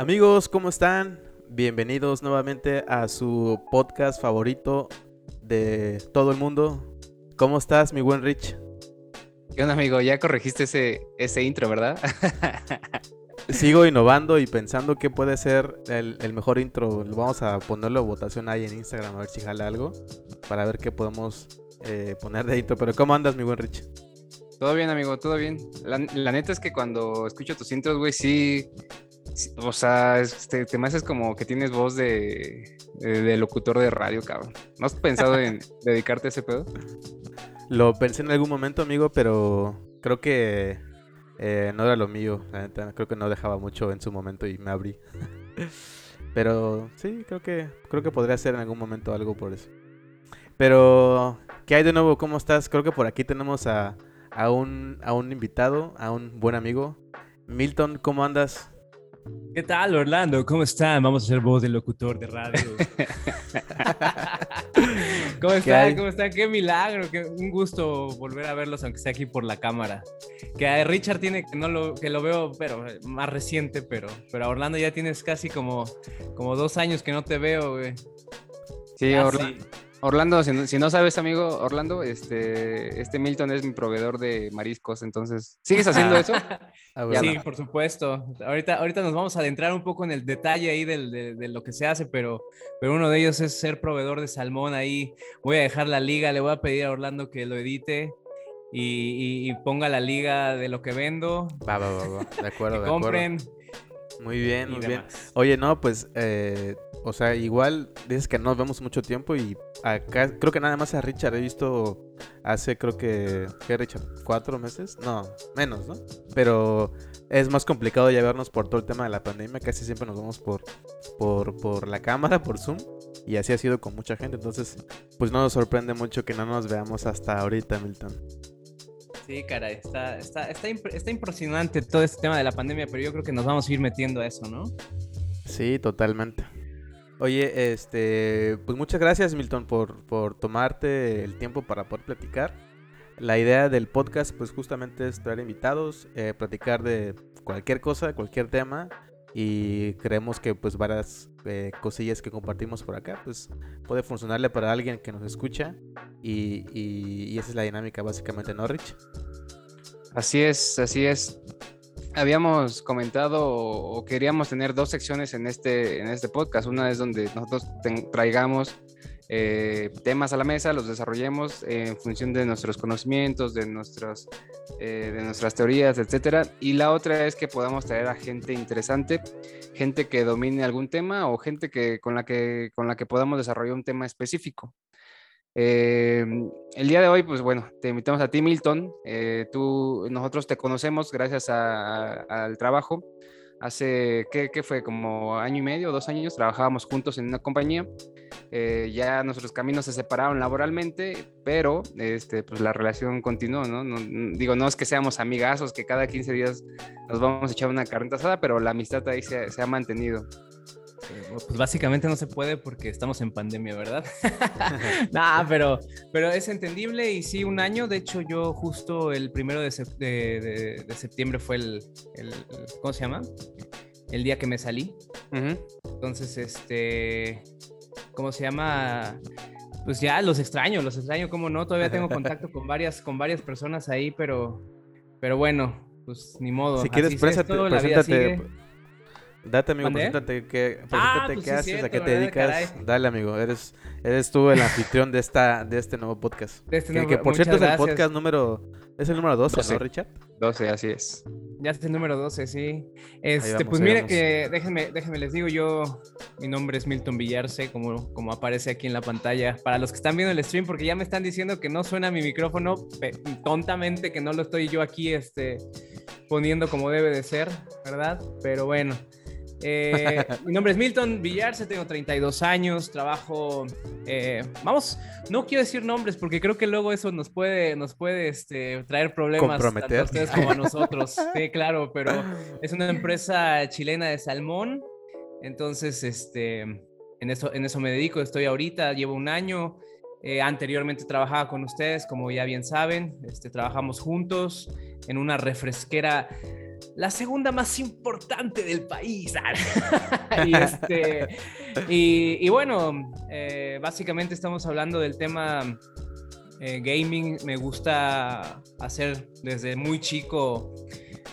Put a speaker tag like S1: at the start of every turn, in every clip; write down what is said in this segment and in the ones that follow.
S1: Amigos, ¿cómo están? Bienvenidos nuevamente a su podcast favorito de todo el mundo. ¿Cómo estás, mi buen Rich?
S2: ¿Qué onda, amigo? Ya corregiste ese, ese intro, ¿verdad?
S1: Sigo innovando y pensando qué puede ser el, el, mejor intro. Vamos a ponerlo a votación ahí en Instagram a ver si jala algo. Para ver qué podemos eh, poner de intro. Pero ¿cómo andas, mi buen Rich?
S2: Todo bien, amigo, todo bien. La, la neta es que cuando escucho tus intros, güey, sí, o sea, este, te me haces como que tienes voz de, de, de, locutor de radio, cabrón. ¿No has pensado en dedicarte a ese pedo?
S1: Lo pensé en algún momento, amigo, pero creo que eh, no era lo mío. Creo que no dejaba mucho en su momento y me abrí. pero sí, creo que creo que podría ser en algún momento algo por eso. Pero, ¿qué hay de nuevo? ¿Cómo estás? Creo que por aquí tenemos a, a, un, a un invitado, a un buen amigo. Milton, ¿cómo andas?
S3: ¿Qué tal, Orlando? ¿Cómo están? Vamos a hacer voz del locutor de radio. ¿Cómo están? ¿Cómo están? Qué milagro, qué un gusto volver a verlos, aunque sea aquí por la cámara. Que a Richard tiene que no lo, que lo veo, pero más reciente, pero, pero a Orlando ya tienes casi como, como dos años que no te veo, güey.
S2: Sí, Orlando. Orlando, si no, si no, sabes, amigo, Orlando, este, este Milton es mi proveedor de mariscos, entonces, ¿sigues haciendo eso?
S3: sí, por supuesto. Ahorita, ahorita nos vamos a adentrar un poco en el detalle ahí del, de, de, lo que se hace, pero, pero uno de ellos es ser proveedor de salmón ahí. Voy a dejar la liga, le voy a pedir a Orlando que lo edite. Y, y, y ponga la liga de lo que vendo.
S1: Va, va, va, va. De acuerdo,
S3: que compren.
S1: De acuerdo. Muy bien, muy bien. Oye, no, pues, eh, o sea, igual dices que no nos vemos mucho tiempo y acá creo que nada más a Richard he visto hace, creo que, ¿qué Richard? ¿Cuatro meses? No, menos, ¿no? Pero es más complicado ya vernos por todo el tema de la pandemia. Casi siempre nos vemos por, por, por la cámara, por Zoom. Y así ha sido con mucha gente. Entonces, pues no nos sorprende mucho que no nos veamos hasta ahorita, Milton.
S3: Sí, caray, está, está, está, imp está, impresionante todo este tema de la pandemia, pero yo creo que nos vamos a ir metiendo a eso, ¿no?
S1: Sí, totalmente. Oye, este, pues muchas gracias Milton por, por tomarte el tiempo para poder platicar. La idea del podcast pues justamente es traer invitados, eh, platicar de cualquier cosa, cualquier tema y creemos que pues varias eh, cosillas que compartimos por acá pues puede funcionarle para alguien que nos escucha y, y, y esa es la dinámica básicamente, ¿no, Rich?
S2: Así es, así es. Habíamos comentado o queríamos tener dos secciones en este, en este podcast. Una es donde nosotros traigamos eh, temas a la mesa, los desarrollemos en función de nuestros conocimientos, de, nuestros, eh, de nuestras teorías, etcétera. Y la otra es que podamos traer a gente interesante, gente que domine algún tema o gente que, con, la que, con la que podamos desarrollar un tema específico. Eh, el día de hoy, pues bueno, te invitamos a ti, Milton. Eh, tú, nosotros te conocemos gracias al trabajo. Hace, ¿qué, ¿qué, fue? Como año y medio, dos años, trabajábamos juntos en una compañía. Eh, ya nuestros caminos se separaron laboralmente, pero este, pues la relación continuó, ¿no? ¿no? Digo, no es que seamos amigazos, que cada 15 días nos vamos a echar una carnita asada, pero la amistad ahí se ha mantenido.
S3: Pues básicamente no se puede porque estamos en pandemia, ¿verdad? nah, pero, pero es entendible y sí, un año. De hecho, yo justo el primero de, sep de, de, de septiembre fue el, el, ¿cómo se llama? El día que me salí. Uh -huh. Entonces, este, ¿cómo se llama? Pues ya los extraño, los extraño, ¿cómo no? Todavía tengo contacto con varias, con varias personas ahí, pero, pero bueno, pues ni modo.
S1: Si quieres, préstate, preséntate. Date, amigo, preséntate, ¿qué, preséntate
S3: ah, pues
S1: qué
S3: sí
S1: haces,
S3: cierto,
S1: a qué te
S3: ¿verdad?
S1: dedicas.
S3: Caray.
S1: Dale, amigo, eres, eres tú el anfitrión de, esta, de este nuevo podcast.
S3: De este
S1: que,
S3: nuevo,
S1: que, por cierto es el podcast número, es el número 12, 12. ¿no, Richard?
S2: 12, así es.
S3: Ya es el número 12, sí. Este, vamos, pues mire que, déjenme, déjenme les digo, yo, mi nombre es Milton Villarse, como, como aparece aquí en la pantalla. Para los que están viendo el stream, porque ya me están diciendo que no suena mi micrófono, tontamente que no lo estoy yo aquí este, poniendo como debe de ser, ¿verdad? Pero bueno. Eh, mi nombre es Milton Villarse, tengo 32 años, trabajo, eh, vamos, no quiero decir nombres porque creo que luego eso nos puede, nos puede este, traer problemas tanto a ustedes como a nosotros. sí, claro, pero es una empresa chilena de salmón, entonces, este, en eso, en eso me dedico, estoy ahorita, llevo un año. Eh, anteriormente trabajaba con ustedes, como ya bien saben, este, trabajamos juntos en una refresquera la segunda más importante del país. y, este, y, bueno, eh, básicamente estamos hablando del tema eh, gaming. Me gusta hacer desde muy chico,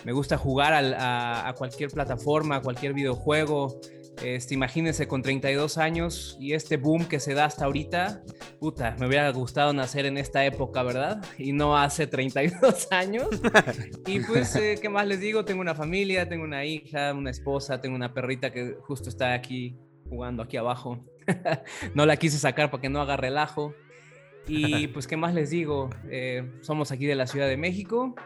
S3: me gusta jugar a, a cualquier plataforma, a cualquier videojuego. Este, imagínense con 32 años y este boom que se da hasta ahorita, puta, me hubiera gustado nacer en esta época, ¿verdad? Y no hace 32 años. y pues, eh, ¿qué más les digo? Tengo una familia, tengo una hija, una esposa, tengo una perrita que justo está aquí jugando aquí abajo. no la quise sacar para que no haga relajo. Y pues, ¿qué más les digo? Eh, somos aquí de la Ciudad de México.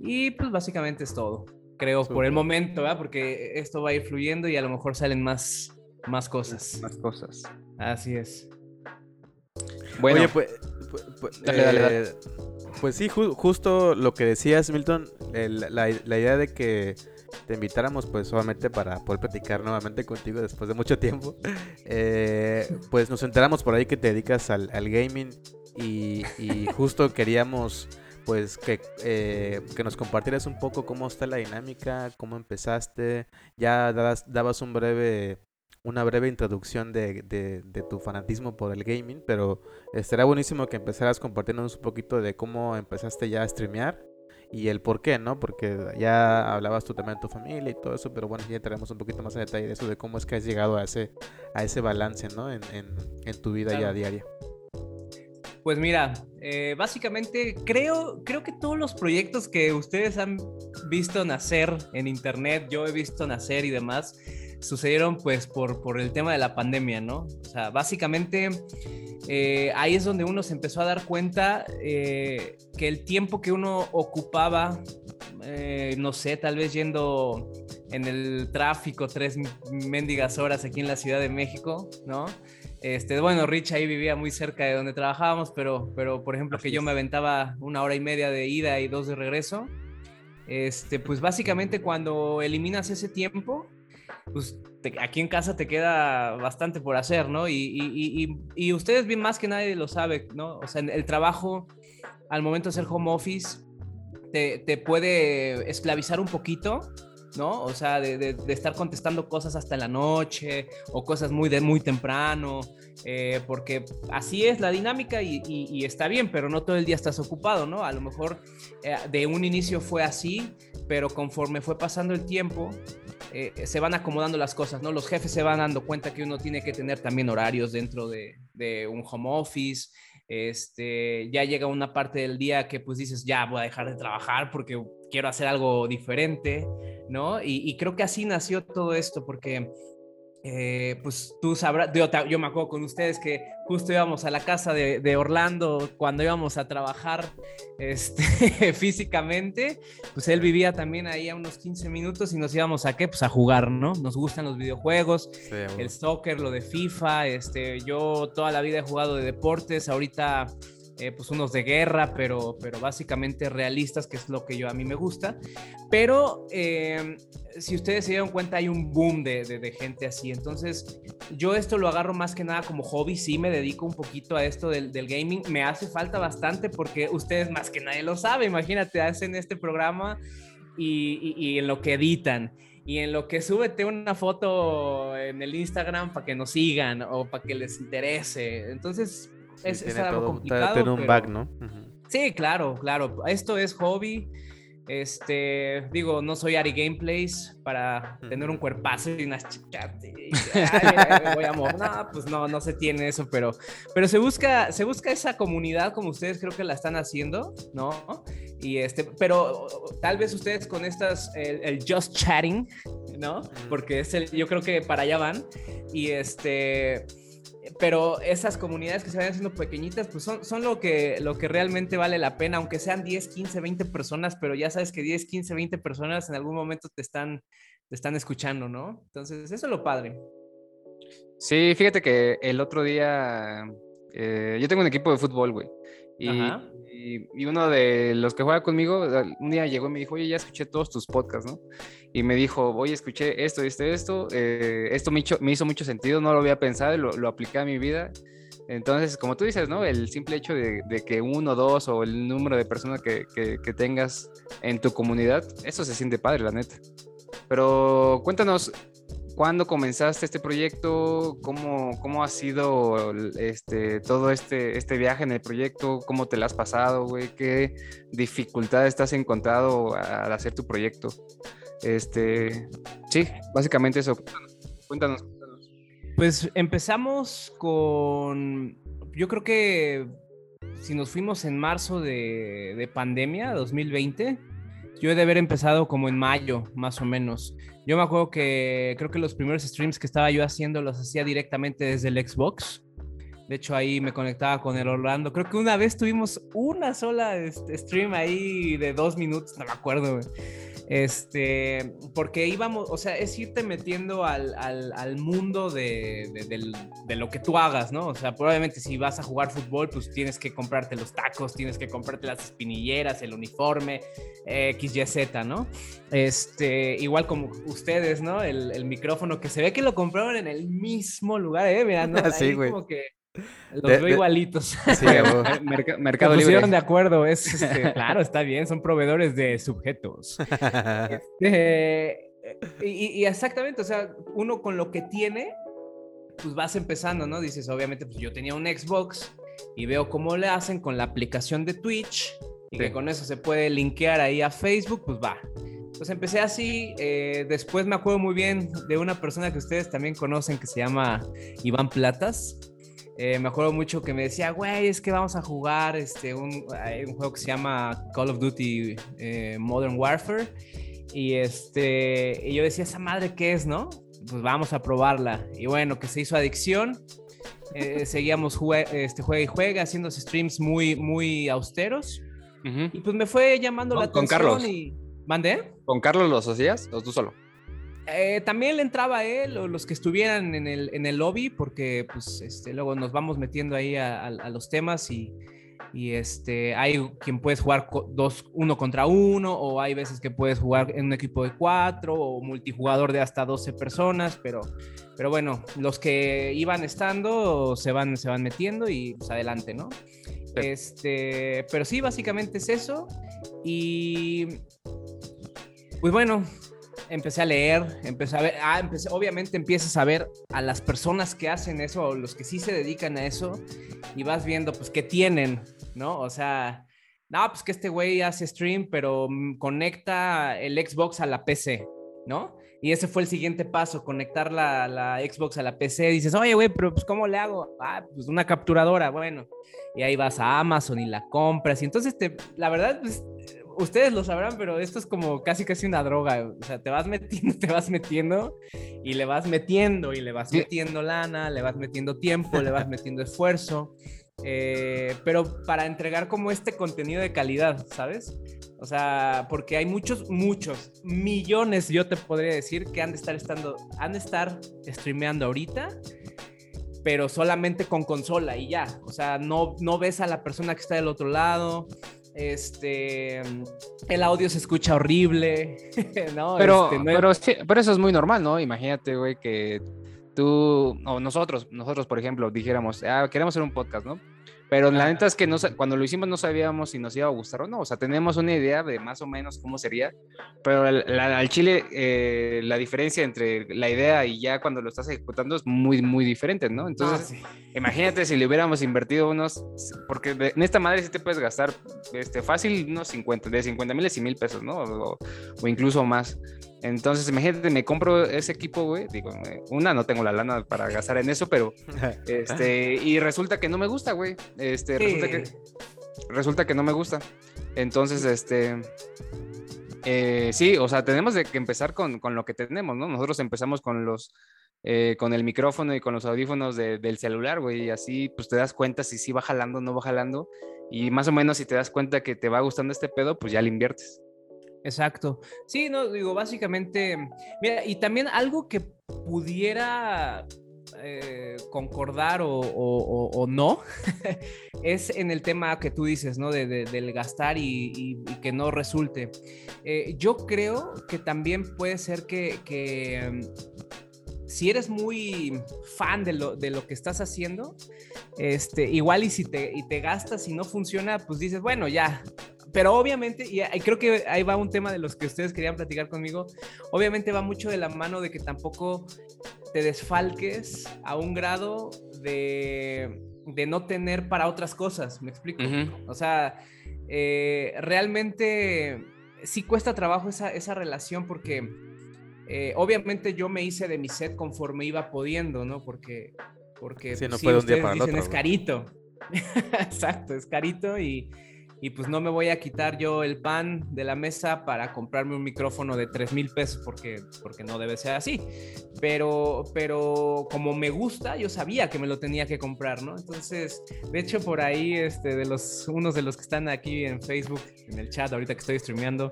S3: Y pues básicamente es todo creo, por el momento, ¿verdad? Porque esto va a ir fluyendo y a lo mejor salen más, más cosas.
S2: Más cosas.
S3: Así es.
S1: Bueno, Oye, pues, pues, pues, dale, dale, dale. Eh, pues sí, justo lo que decías, Milton, la, idea de que te invitáramos, pues solamente para poder platicar nuevamente contigo después de mucho tiempo. Eh, pues nos enteramos por ahí que te dedicas al, gaming y, y justo queríamos pues que, eh, que nos compartieras un poco cómo está la dinámica, cómo empezaste, ya dabas, dabas un breve, una breve introducción de, de, tu fanatismo por el gaming, pero estaría buenísimo que empezaras compartiéndonos un poquito de cómo empezaste ya a streamear y el por qué, ¿no? Porque ya hablabas tú también de tu familia y todo eso, pero bueno, ya entraremos un poquito más a detalle de eso, de cómo es que has llegado a ese, a ese balance, ¿no? En, en, en tu vida ya diaria.
S3: Pues mira, eh, básicamente creo, creo que todos los proyectos que ustedes han visto nacer en internet, yo he visto nacer y demás, sucedieron pues por, por el tema de la pandemia, ¿no? O sea, básicamente eh, ahí es donde uno se empezó a dar cuenta eh, que el tiempo que uno ocupaba, no sé, tal vez yendo en el tráfico tres mendigas horas aquí en la Ciudad de México, ¿no? Este, bueno, Rich ahí vivía muy cerca de donde trabajábamos, pero, pero por ejemplo, que yo me aventaba una hora y media de ida y dos de regreso. Este, pues básicamente cuando eliminas ese tiempo, pues aquí en casa te queda bastante por hacer, ¿no? Y, y, y, ustedes bien más que nadie lo sabe, ¿no? O sea, el trabajo al momento de hacer home office te, te puede esclavizar un poquito, ¿no? O sea, de, estar contestando cosas hasta la noche o cosas muy, de, muy temprano, eh, porque así es la dinámica y, está bien, pero no todo el día estás ocupado, ¿no? A lo mejor eh, de un inicio fue así, pero conforme fue pasando el tiempo, eh, se van acomodando las cosas, ¿no? Los jefes se van dando cuenta que uno tiene que tener también horarios dentro de, de un home office, este, ya llega una parte del día que pues dices, ya voy a dejar de trabajar porque quiero hacer algo diferente, ¿no? Y, creo que así nació todo esto, porque eh, pues tú sabrás, yo, me acuerdo con ustedes que justo íbamos a la casa de, Orlando cuando íbamos a trabajar este, físicamente, pues él vivía también ahí a unos 15 minutos y nos íbamos a qué, pues a jugar, ¿no? Nos gustan los videojuegos, el soccer, lo de FIFA, este, yo toda la vida he jugado de deportes, ahorita eh, pues unos de guerra, pero, pero básicamente realistas, que es lo que yo a mí me gusta. Pero eh, si ustedes se dieron cuenta, hay un boom de, de, gente así. Entonces, yo esto lo agarro más que nada como hobby. Sí, me dedico un poquito a esto del, del gaming. Me hace falta bastante porque ustedes más que nadie lo sabe. Imagínate, hacen este programa y, y, en lo que editan y en lo que súbete una foto en el Instagram para que nos sigan o para que les interese. Entonces, es, algo complicado. un bug, ¿no? Sí, claro, claro. Esto es hobby. Este, digo, no soy Ari Gameplays para tener un cuerpazo y unas chicas. voy a No, pues no, no se tiene eso, pero, pero se busca, se busca esa comunidad como ustedes creo que la están haciendo, ¿no? Y este, pero tal vez ustedes con estas, el, el just chatting, ¿no? Porque es el, yo creo que para allá van. Y este, pero esas comunidades que se vayan haciendo pequeñitas, pues son, son lo, que, lo que realmente vale la pena, aunque sean 10, 15, 20 personas, pero ya sabes que 10, 15, 20 personas en algún momento te están, te están escuchando, ¿no? Entonces, eso es lo padre.
S2: Sí, fíjate que el otro día, eh, yo tengo un equipo de fútbol, güey, y, y, uno de los que juega conmigo, un día llegó y me dijo, oye, ya escuché todos tus podcasts, ¿no? Y me dijo, oye, escuché esto, esto, esto, eh, esto me hizo, me hizo, mucho sentido, no lo había pensado, lo, lo apliqué a mi vida. Entonces, como tú dices, ¿no? El simple hecho de, que uno, dos o el número de personas que, tengas en tu comunidad, eso se siente padre, la neta. Pero cuéntanos, ¿cuándo comenzaste este proyecto? ¿Cómo, cómo ha sido este, todo este, este viaje en el proyecto? ¿Cómo te lo has pasado, güey? ¿Qué dificultades te has encontrado al hacer tu proyecto? Este, sí, básicamente eso. Cuéntanos.
S3: Pues empezamos con, yo creo que si nos fuimos en marzo de, pandemia, 2020, yo he de haber empezado como en mayo, más o menos. Yo me acuerdo que creo que los primeros streams que estaba yo haciendo los hacía directamente desde el Xbox. De hecho, ahí me conectaba con el Orlando. Creo que una vez tuvimos una sola este, stream ahí de dos minutos, no me acuerdo. Güey. Este, porque íbamos, o sea, es irte metiendo al, al, mundo de, de, lo que tú hagas, ¿no? O sea, probablemente si vas a jugar fútbol, pues tienes que comprarte los tacos, tienes que comprarte las espinilleras, el uniforme, X, Y, Z, ¿no? Este, igual como ustedes, ¿no? El, el, micrófono que se ve que lo compraron en el mismo lugar, ¿eh? Mira, ¿no?
S1: Ahí güey.
S3: como que los veo igualitos.
S2: Sí, mercado Se
S3: pusieron de acuerdo. Es, este, claro, está bien. Son proveedores de subjetos. Este, y, exactamente, o sea, uno con lo que tiene, pues vas empezando, ¿no? Dices, obviamente, pues yo tenía un Xbox y veo cómo le hacen con la aplicación de Twitch y que con eso se puede linkear ahí a Facebook, pues va. Pues empecé así, eh, después me acuerdo muy bien de una persona que ustedes también conocen que se llama Iván Platas. Eh, me acuerdo mucho que me decía, güey, es que vamos a jugar este, un, un juego que se llama Call of Duty eh, Modern Warfare. Y, este, y yo decía, ¿esa madre qué es, no? Pues vamos a probarla. Y bueno, que se hizo adicción. Eh, seguíamos este, juega y juega, haciendo streams muy, muy austeros. Y pues me fue llamando la atención.
S2: ¿Con Carlos?
S3: Y... ¿Mandé?
S2: ¿Con Carlos los hacías o tú solo?
S3: Eh, también le entraba él o los que estuvieran en el, en el lobby, porque pues este, luego nos vamos metiendo ahí a, los temas y, y, este, hay quien puedes jugar dos, uno contra uno, o hay veces que puedes jugar en un equipo de cuatro, o multijugador de hasta 12 personas, pero, pero bueno, los que iban estando se van, se van metiendo y pues adelante, ¿no? Este, pero sí, básicamente es eso. Y pues bueno, empecé a leer, empecé a ver, ah, empecé, obviamente empiezas a ver a las personas que hacen eso, o los que sí se dedican a eso, y vas viendo, pues, qué tienen, ¿no? O sea, no, pues que este güey hace stream, pero mm, conecta el Xbox a la PC, ¿no? Y ese fue el siguiente paso, conectar la, la Xbox a la PC. Dices, oye, güey, pero pues ¿cómo le hago? Ah, pues una capturadora, bueno. Y ahí vas a Amazon y la compras. Y entonces, te, la verdad, pues ustedes lo sabrán, pero esto es como casi casi una droga. O sea, te vas metiendo, te vas metiendo y le vas metiendo y le vas metiendo lana, le vas metiendo tiempo, le vas metiendo esfuerzo. Eh, pero para entregar como este contenido de calidad, ¿sabes? O sea, porque hay muchos, muchos, millones, yo te podría decir, que han de estar estando, han de estar streameando ahorita, pero solamente con consola y ya. O sea, no, no ves a la persona que está del otro lado, este, el audio se escucha horrible, ¿no?
S2: Pero, este, pero, pero eso es muy normal, ¿no? Imagínate, güey, que tú o nosotros, nosotros, por ejemplo, dijéramos, ah, queremos hacer un podcast, ¿no? Pero la neta es que no, cuando lo hicimos no sabíamos si nos iba a gustar o no. O sea, tenemos una idea de más o menos cómo sería, pero al chile eh, la diferencia entre la idea y ya cuando lo estás ejecutando es muy, muy diferente, ¿no? Entonces, ah, imagínate si le hubiéramos invertido unos, porque en esta madre sí te puedes gastar este, fácil unos 50, de 50 mil y mil pesos, ¿no? O, o incluso más. Entonces, imagínate, me compro ese equipo, güey. Digo, eh, una, no tengo la lana para gastar en eso, pero este, y resulta que no me gusta, güey. Este, resulta que resulta que no me gusta. Entonces, este, eh, sí, o sea, tenemos de que empezar con, con, lo que tenemos, ¿no? Nosotros empezamos con los, eh, con el micrófono y con los audífonos del celular, güey, y así, pues te das cuenta si sí va jalando o no va jalando, y más o menos si te das cuenta que te va gustando este pedo, pues ya le inviertes.
S3: Exacto. Sí, no, digo, básicamente, mira, y también algo que pudiera eh, concordar o, no es en el tema que tú dices, ¿no? De, del gastar y, que no resulte. Eh, yo creo que también puede ser que, si eres muy fan de lo, de lo que estás haciendo, este, igual y si te, y te gastas y no funciona, pues dices, bueno, ya. Pero obviamente, y creo que ahí va un tema de los que ustedes querían platicar conmigo, obviamente va mucho de la mano de que tampoco te desfalques a un grado de, de no tener para otras cosas, ¿me explico? O sea, eh, realmente sí cuesta trabajo esa, esa relación porque eh, obviamente yo me hice de mi set conforme iba pudiendo, ¿no? Porque, porque
S1: sí, no puede un día para el otro,
S3: es carito. Exacto, es carito y, y pues no me voy a quitar yo el pan de la mesa para comprarme un micrófono de 3 mil pesos porque, porque no debe ser así. Pero, pero como me gusta, yo sabía que me lo tenía que comprar, ¿no? Entonces, de hecho, por ahí, este, de los, unos de los que están aquí en Facebook, en el chat, ahorita que estoy streameando,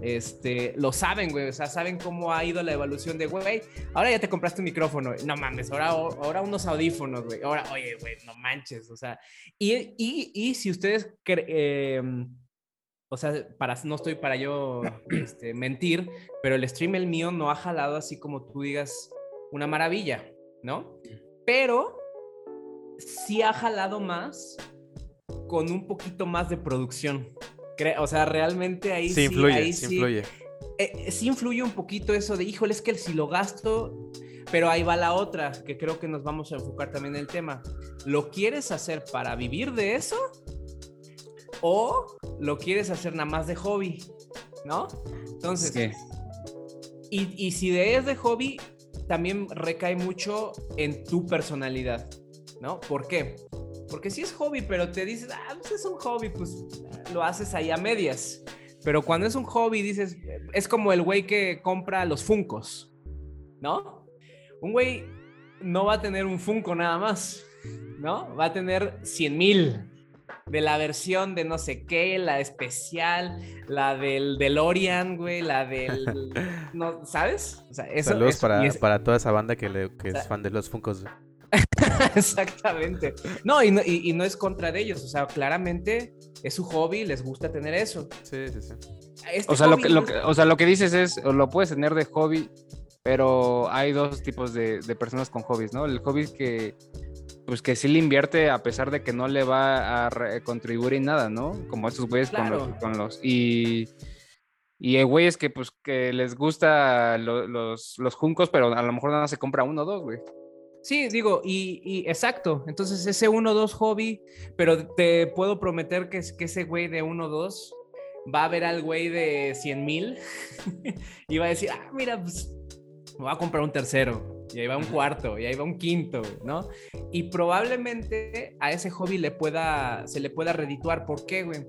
S3: este, lo saben, güey, o sea, saben cómo ha ido la evolución de, güey, ahora ya te compraste un micrófono, no mames, ahora, ahora unos audífonos, güey, ahora, oye, güey, no manches, o sea, y, y, y si ustedes... Eh, Em, o sea, para, no estoy para yo este, mentir, pero el stream el mío no ha jalado así como tú digas una maravilla, ¿no? Pero sí ha jalado más con un poquito más de producción. O sea, realmente ahí sí,
S1: influye, sí, influye.
S3: Eh, sí influye un poquito eso de, híjole, es que si lo gasto, pero ahí va la otra, que creo que nos vamos a enfocar también en el tema. ¿Lo quieres hacer para vivir de eso? O lo quieres hacer nada más de hobby, ¿no? Entonces, y, y, si de es de hobby, también recae mucho en tu personalidad, ¿no? ¿Por qué? Porque si es hobby, pero te dices, ah, pues es un hobby, pues lo haces ahí a medias. Pero cuando es un hobby, dices, es como el güey que compra los Funcos, ¿no? Un güey no va a tener un Funko nada más, ¿no? Va a tener 100 mil, de la versión de no sé qué, la especial, la del DeLorean, güey, la del... no, ¿Sabes?
S1: O sea, eso, Saludos para, para toda esa banda que, le, que es fan de los Funkos.
S3: Exactamente. No y, no y, no es contra de ellos, o sea, claramente es su hobby, les gusta tener eso.
S1: Sí, sí, sí.
S2: Este o, sea, lo que, lo que, o sea, lo que dices es, lo puedes tener de hobby, pero hay dos tipos de, de personas con hobbies, ¿no? El hobby que pues que sí le invierte a pesar de que no le va a contribuir en nada, ¿no? Como estos güeyes con, los, con los... Y, y hay güeyes que pues que les gusta los, los juncos, pero a lo mejor nada se compra uno o dos, güey.
S3: Sí, digo, y, y, exacto. Entonces, ese uno o dos hobby, pero te puedo prometer que, que ese güey de uno o dos va a ver al güey de 100 mil y va a decir, ah, mira, pues me voy a comprar un tercero y ahí va un cuarto, y ahí va un quinto, ¿no? Y probablemente a ese hobby le pueda, se le pueda redituar. ¿Por qué, güey?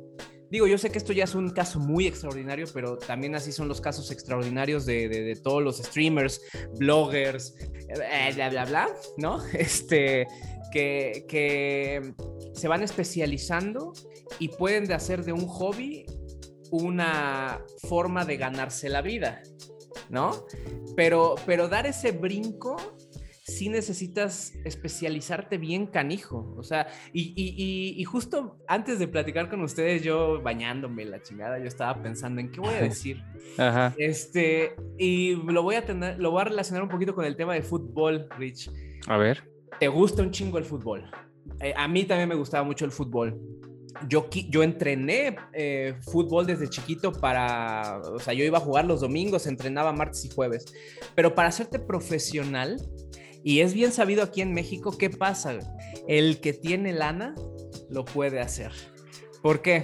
S3: Digo, yo sé que esto ya es un caso muy extraordinario, pero también así son los casos extraordinarios de, de, todos los streamers, bloggers, eh, bla, bla, bla, ¿no? Este, que, que se van especializando y pueden de hacer de un hobby una forma de ganarse la vida. ¿No? Pero, pero dar ese brinco sí necesitas especializarte bien canijo. O sea, y, justo antes de platicar con ustedes, yo bañándome la chingada, yo estaba pensando en qué voy a decir. Ajá. Este, y lo voy a tener, lo voy a relacionar un poquito con el tema de fútbol, Rich.
S2: A ver.
S3: ¿Te gusta un chingo el fútbol? Eh, a mí también me gustaba mucho el fútbol yo, yo entrené eh, fútbol desde chiquito para, o sea, yo iba a jugar los domingos, entrenaba martes y jueves, pero para hacerte profesional, y es bien sabido aquí en México, ¿qué pasa? El que tiene lana lo puede hacer. ¿Por qué?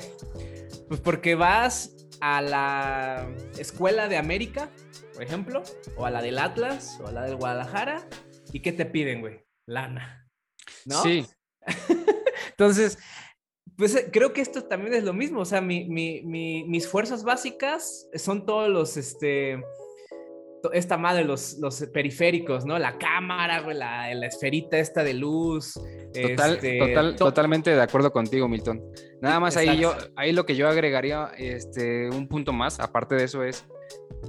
S3: Pues porque vas a la escuela de América, por ejemplo, o a la del Atlas, o a la del Guadalajara, ¿y qué te piden, güey? Lana. ¿No?
S2: Sí.
S3: Entonces, pues eh, creo que esto también es lo mismo, o sea, mi, mi, mis fuerzas básicas son todos los, este, esta madre, los, los periféricos, ¿no? La cámara, güey, la, la esferita esta de luz.
S2: Total, este, total, totalmente de acuerdo contigo, Milton. Nada más ahí yo, ahí lo que yo agregaría, este, un punto más, aparte de eso es,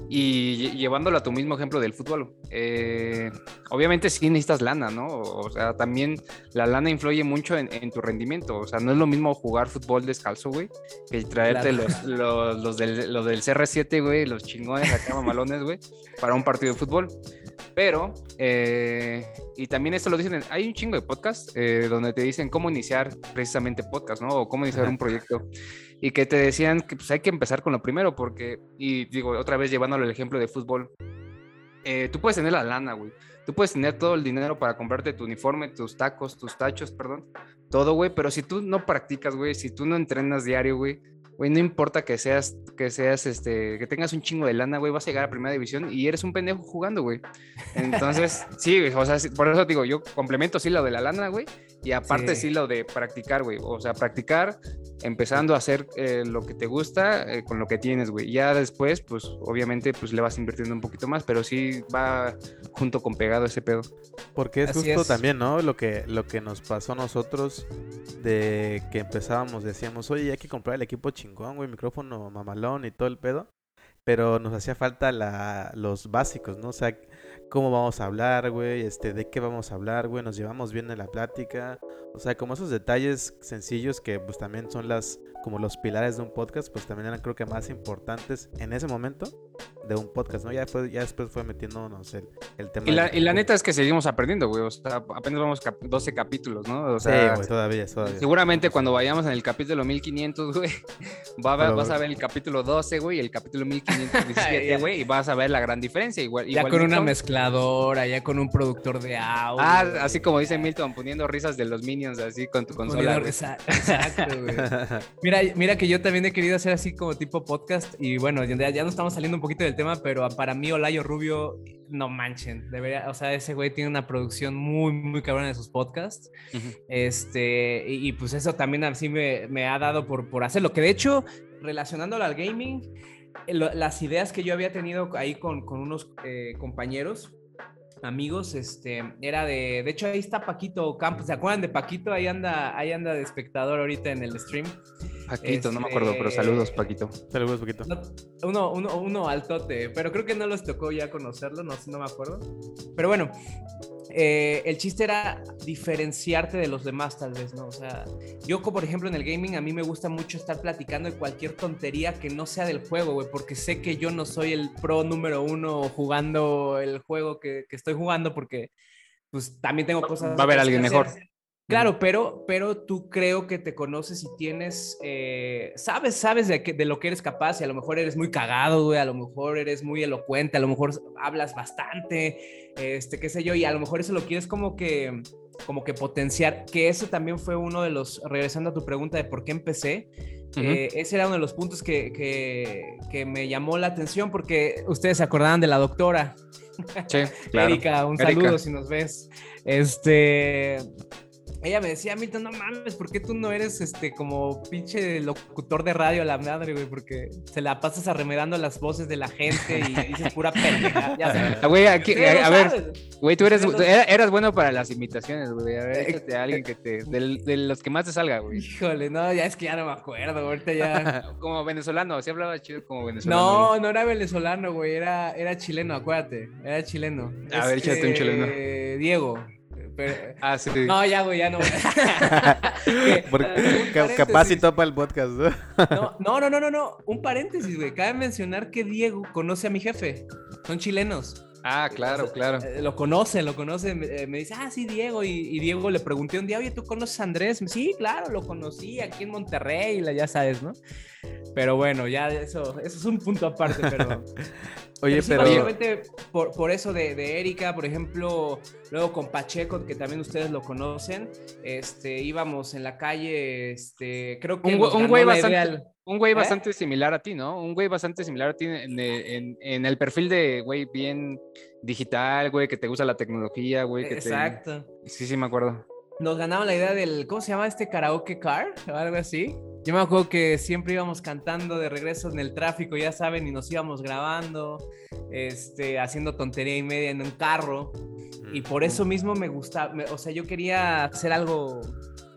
S2: y llevándolo a tu mismo ejemplo del fútbol, eh, obviamente sí necesitas lana, ¿no? O sea, también la lana influye mucho en, tu rendimiento. O sea, no es lo mismo jugar fútbol descalzo, güey, que traerte los, los, del, CR7, güey, los chingones acá mamalones, güey, para un partido de fútbol. Pero, eh, y también esto lo dicen, hay un chingo de podcasts eh, donde te dicen cómo iniciar precisamente podcast, ¿no? O cómo iniciar un proyecto. Y que te decían que pues, hay que empezar con lo primero, porque, y digo, otra vez llevándolo el ejemplo de fútbol, eh, tú puedes tener la lana, güey. Tú puedes tener todo el dinero para comprarte tu uniforme, tus tacos, tus tachos, perdón, todo, güey, pero si tú no practicas, güey, si tú no entrenas diario, güey, güey, no importa que seas, que seas, este, que tengas un chingo de lana, güey, vas a llegar a primera división y eres un pendejo jugando, güey. Entonces, sí, o sea, por eso digo, yo complemento sí lo de la lana, güey, y aparte sí, lo de practicar, güey. O sea, practicar empezando a hacer eh, lo que te gusta eh, con lo que tienes, güey. Ya después, pues, obviamente, pues le vas invirtiendo un poquito más, pero sí va junto con pegado ese pedo.
S1: Porque es justo también, ¿no? Lo que, lo que nos pasó a nosotros de que empezábamos, decíamos, oye, hay que comprar el equipo chingón, güey, micrófono mamalón y todo el pedo. Pero nos hacía falta la, los básicos, ¿no? O sea, cómo vamos a hablar, güey, este, de qué vamos a hablar, güey, nos llevamos bien en la plática. O sea, como esos detalles sencillos que pues también son las como los pilares de un podcast, pues también eran creo que más importantes en ese momento de un podcast, ¿no? Ya, fue, ya después fue metiéndonos el, el tema.
S2: Y la, y la, neta es que seguimos aprendiendo, güey. O sea, apenas vamos 12 capítulos, ¿no? O sea,
S1: sí, güey, todavía, todavía.
S2: Seguramente cuando vayamos en el capítulo 1500, güey, va a ver, vas a ver el capítulo 12, güey, y el capítulo 1517, güey, y vas a ver la gran diferencia. Igual,
S3: ya con una mezcladora, ya con un productor de audio.
S2: Ah, así como dice Milton, poniendo risas de los minions así con tu consola.
S3: Exacto, güey. Mira, mira que yo también he querido hacer así como tipo podcast y bueno, ya, ya nos estamos saliendo un poquito del tema, pero para mí Olayo Rubio, no manchen, debería, o sea, ese güey tiene una producción muy, muy cabrona de sus podcasts. Este, y, pues eso también así me, me ha dado por, por hacerlo, que de hecho, relacionándolo al gaming, las ideas que yo había tenido ahí con, con unos eh, compañeros, amigos, este, era de, de hecho ahí está Paquito Campos, ¿se acuerdan de Paquito? Ahí anda, ahí anda de espectador ahorita en el stream.
S2: Paquito, no me acuerdo, pero saludos, este, Paquito.
S1: Saludos, Paquito.
S3: uno, uno, uno altote, pero creo que no les tocó ya conocerlo, no, no me acuerdo. Pero bueno, eh, el chiste era diferenciarte de los demás, tal vez, ¿no? O sea, yo, por ejemplo, en el gaming, a mí me gusta mucho estar platicando de cualquier tontería que no sea del juego, güey, porque sé que yo no soy el pro número uno jugando el juego que, que estoy jugando, porque pues también tengo cosas.
S2: Va a haber alguien mejor.
S3: Claro, pero, pero tú creo que te conoces y tienes, eh, sabes, sabes de, de lo que eres capaz y a lo mejor eres muy cagado, güey, a lo mejor eres muy elocuente, a lo mejor hablas bastante, este, qué sé yo, y a lo mejor eso lo quieres como que, como que potenciar, que eso también fue uno de los, regresando a tu pregunta de por qué empecé, eh, ese era uno de los puntos que, que, que, me llamó la atención porque ustedes se acordaban de la doctora.
S2: Sí, claro.
S3: Erika, un saludo si nos ves. Este, ella me decía, Milton, no mames, ¿por qué tú no eres este como pinche locutor de radio a la madre, güey? Porque se la pasas arremedando las voces de la gente y dices pura pendeja. Ya
S2: ah, Güey, aquí, a, ver, güey, tú eres, eras bueno para las imitaciones, güey. A ver, eh, échate a alguien que te, de, los que más te salga, güey.
S3: Híjole, no, ya es que ya no me acuerdo, ahorita ya.
S2: como venezolano, sí hablaba chido como venezolano.
S3: No, no era venezolano, güey, era, era chileno, acuérdate, era chileno.
S2: A ver, échate un chileno.
S3: Diego.
S2: Ah, sí.
S3: No, ya, güey, ya no.
S1: capaz y topa el podcast, ¿no?
S3: ¿no? No, no, no, no, Un paréntesis, güey. Cabe mencionar que Diego conoce a mi jefe. Son chilenos.
S2: Ah, claro, claro.
S3: Eh, lo conoce, lo conoce. Eh, me, dice, ah, sí, Diego. Y, Diego le pregunté un día, oye, ¿tú conoces a Andrés? Sí, claro, lo conocí aquí en Monterrey, ya sabes, ¿no? Pero bueno, ya eso, eso es un punto aparte, pero.
S1: Oye, pero.
S3: Obviamente, por, por, eso de, de, Erika, por ejemplo, luego con Pacheco, que también ustedes lo conocen, este, íbamos en la calle, este, creo que.
S2: Un, güey bastante. Un güey ¿Eh? bastante similar a ti, ¿no? Un güey bastante similar a ti en, en, en el perfil de güey bien digital, güey, que te gusta la tecnología, güey.
S3: Exacto.
S2: Sí, sí, me acuerdo.
S3: Nos ganaban la idea del, ¿cómo se llama este karaoke car? O algo así. Yo me acuerdo que siempre íbamos cantando de regreso en el tráfico, ya saben, y nos íbamos grabando, este, haciendo tontería y media en un carro. Y por eso mismo me gustaba, o sea, yo quería hacer algo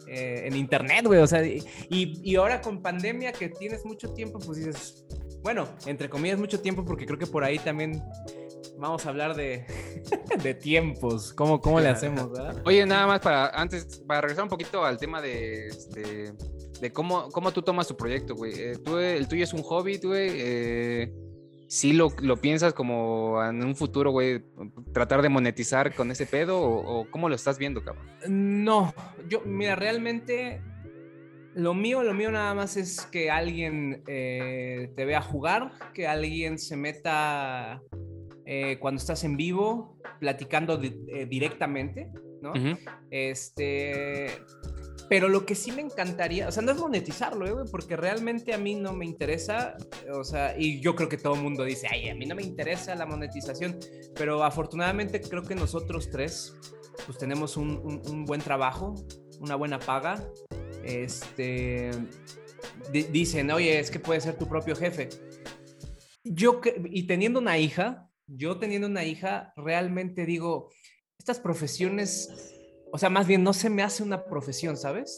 S3: eh, en internet, güey, o sea, y, y ahora con pandemia que tienes mucho tiempo, pues dices, bueno, entre comillas mucho tiempo, porque creo que por ahí también vamos a hablar de, de tiempos, ¿Cómo, cómo le hacemos, ¿verdad?
S2: Oye, nada más para antes, para regresar un poquito al tema de, este, de cómo, cómo tú tomas tu proyecto, güey. Eh, tú, el tuyo es un hobby, tú, eh, ¿sí lo, lo, piensas como en un futuro, güey, tratar de monetizar con ese pedo o, o, cómo lo estás viendo, cabrón?
S3: No, yo, mira, realmente lo mío, lo mío nada más es que alguien eh, te vea jugar, que alguien se meta eh, cuando estás en vivo, platicando eh, directamente, ¿no? Este. Pero lo que sí me encantaría, o sea, no es monetizarlo, porque realmente a mí no me interesa, o sea, y yo creo que todo el mundo dice, ay, a mí no me interesa la monetización, pero afortunadamente creo que nosotros tres, pues tenemos un buen trabajo, una buena paga, este, dicen, oye, es que puedes ser tu propio jefe. Yo, y teniendo una hija, yo teniendo una hija, realmente digo, estas profesiones, o sea, más bien no se me hace una profesión, ¿sabes?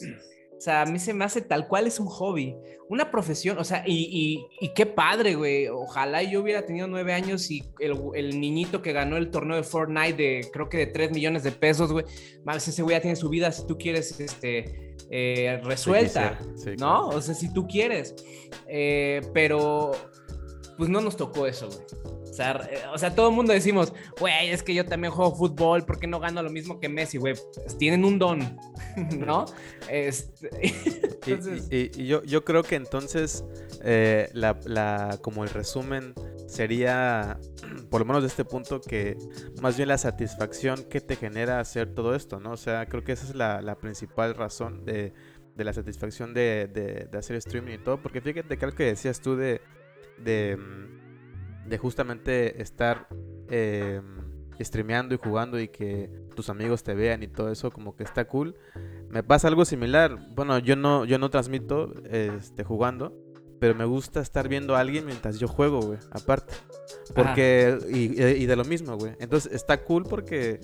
S3: O sea, a mí se me hace tal cual es un hobby, una profesión, o sea, y, qué padre, güey. Ojalá yo hubiera tenido nueve años y el, niñito que ganó el torneo de Fortnite de, creo que de tres millones de pesos, güey. Más ese güey ya tiene su vida, si tú quieres, este, eh, resuelta, ¿no? O sea, si tú quieres. Eh, pero, pues no nos tocó eso, güey. O sea, eh, o sea, todo el mundo decimos, güey, es que yo también juego fútbol, ¿por qué no gano lo mismo que Messi, güey? Pues tienen un don, ¿no? Este,
S1: y, yo, yo creo que entonces, eh, la, como el resumen sería, por lo menos de este punto, que más bien la satisfacción que te genera hacer todo esto, ¿no? O sea, creo que esa es la, principal razón de, la satisfacción de, hacer streaming y todo, porque fíjate que algo que decías tú de mm, de justamente estar eh, streameando y jugando y que tus amigos te vean y todo eso, como que está cool. Me pasa algo similar. Bueno, yo no, yo no transmito este, jugando, pero me gusta estar viendo a alguien mientras yo juego, güey, aparte. Porque, y, de lo mismo, güey. Entonces está cool porque,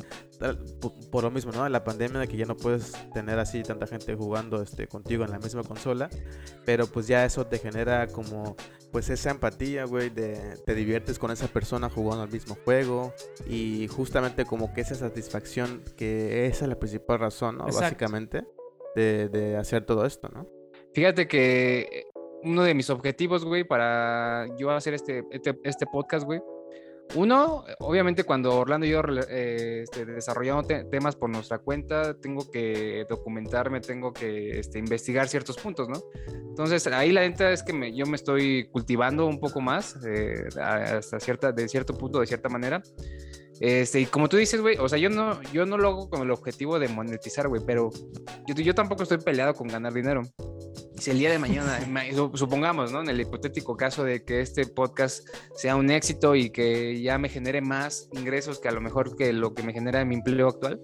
S1: por, lo mismo, ¿no? La pandemia de que ya no puedes tener así tanta gente jugando este, contigo en la misma consola, pero pues ya eso te genera como, pues esa empatía, güey, de te diviertes con esa persona jugando al mismo juego y justamente como que esa satisfacción, que esa es la principal razón, ¿no? Básicamente, de, de hacer todo esto, ¿no?
S2: Fíjate que uno de mis objetivos, güey, para yo hacer este, este, este podcast, güey. Uno, obviamente cuando Orlando y yo eh, este, desarrollamos temas por nuestra cuenta, tengo que documentarme, tengo que este, investigar ciertos puntos, ¿no? Entonces ahí la neta es que me, yo me estoy cultivando un poco más, eh, hasta cierta, de cierto punto, de cierta manera. Este, y como tú dices, güey, o sea, yo no, yo no lo hago con el objetivo de monetizar, güey, pero yo, yo tampoco estoy peleado con ganar dinero si el día de mañana, supongamos, ¿no? En el hipotético caso de que este podcast sea un éxito y que ya me genere más ingresos que a lo mejor que lo que me genera en mi empleo actual,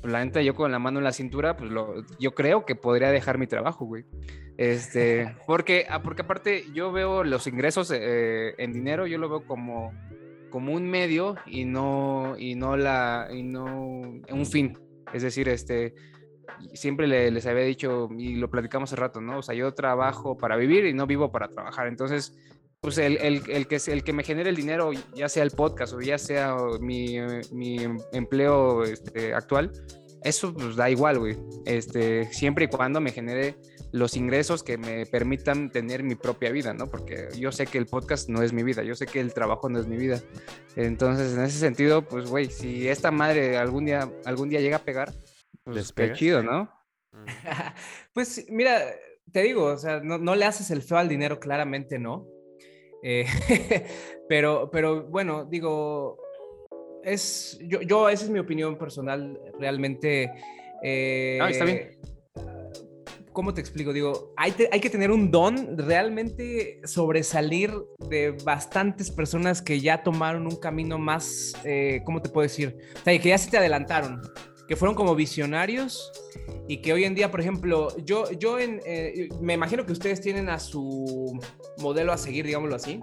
S2: pues la neta yo con la mano en la cintura, pues lo, yo creo que podría dejar mi trabajo, güey. Este, porque, ah, porque aparte yo veo los ingresos eh, en dinero, yo lo veo como, como un medio y no, y no la, y no un fin. Es decir, este, siempre les había dicho, y lo platicamos hace rato, ¿no? O sea, yo trabajo para vivir y no vivo para trabajar. Entonces, pues el, el, el, que, el que me genere el dinero, ya sea el podcast o ya sea mi, mi empleo este, actual, eso pues da igual, güey. Este, siempre y cuando me genere los ingresos que me permitan tener mi propia vida, ¿no? Porque yo sé que el podcast no es mi vida, yo sé que el trabajo no es mi vida. Entonces, en ese sentido, pues, güey, si esta madre algún día, algún día llega a pegar, pues qué chido, ¿no?
S3: Pues mira, te digo, o sea, no, le haces el feo al dinero, claramente no. Eh, pero, pero bueno, digo, es, yo, yo, esa es mi opinión personal, realmente.
S2: Eh, ah, está bien.
S3: ¿Cómo te explico? Digo, hay, que tener un don, realmente sobresalir de bastantes personas que ya tomaron un camino más, eh, ¿cómo te puedo decir? O sea, que ya se te adelantaron que fueron como visionarios y que hoy en día, por ejemplo, yo, yo en, eh, me imagino que ustedes tienen a su modelo a seguir, digámoslo así,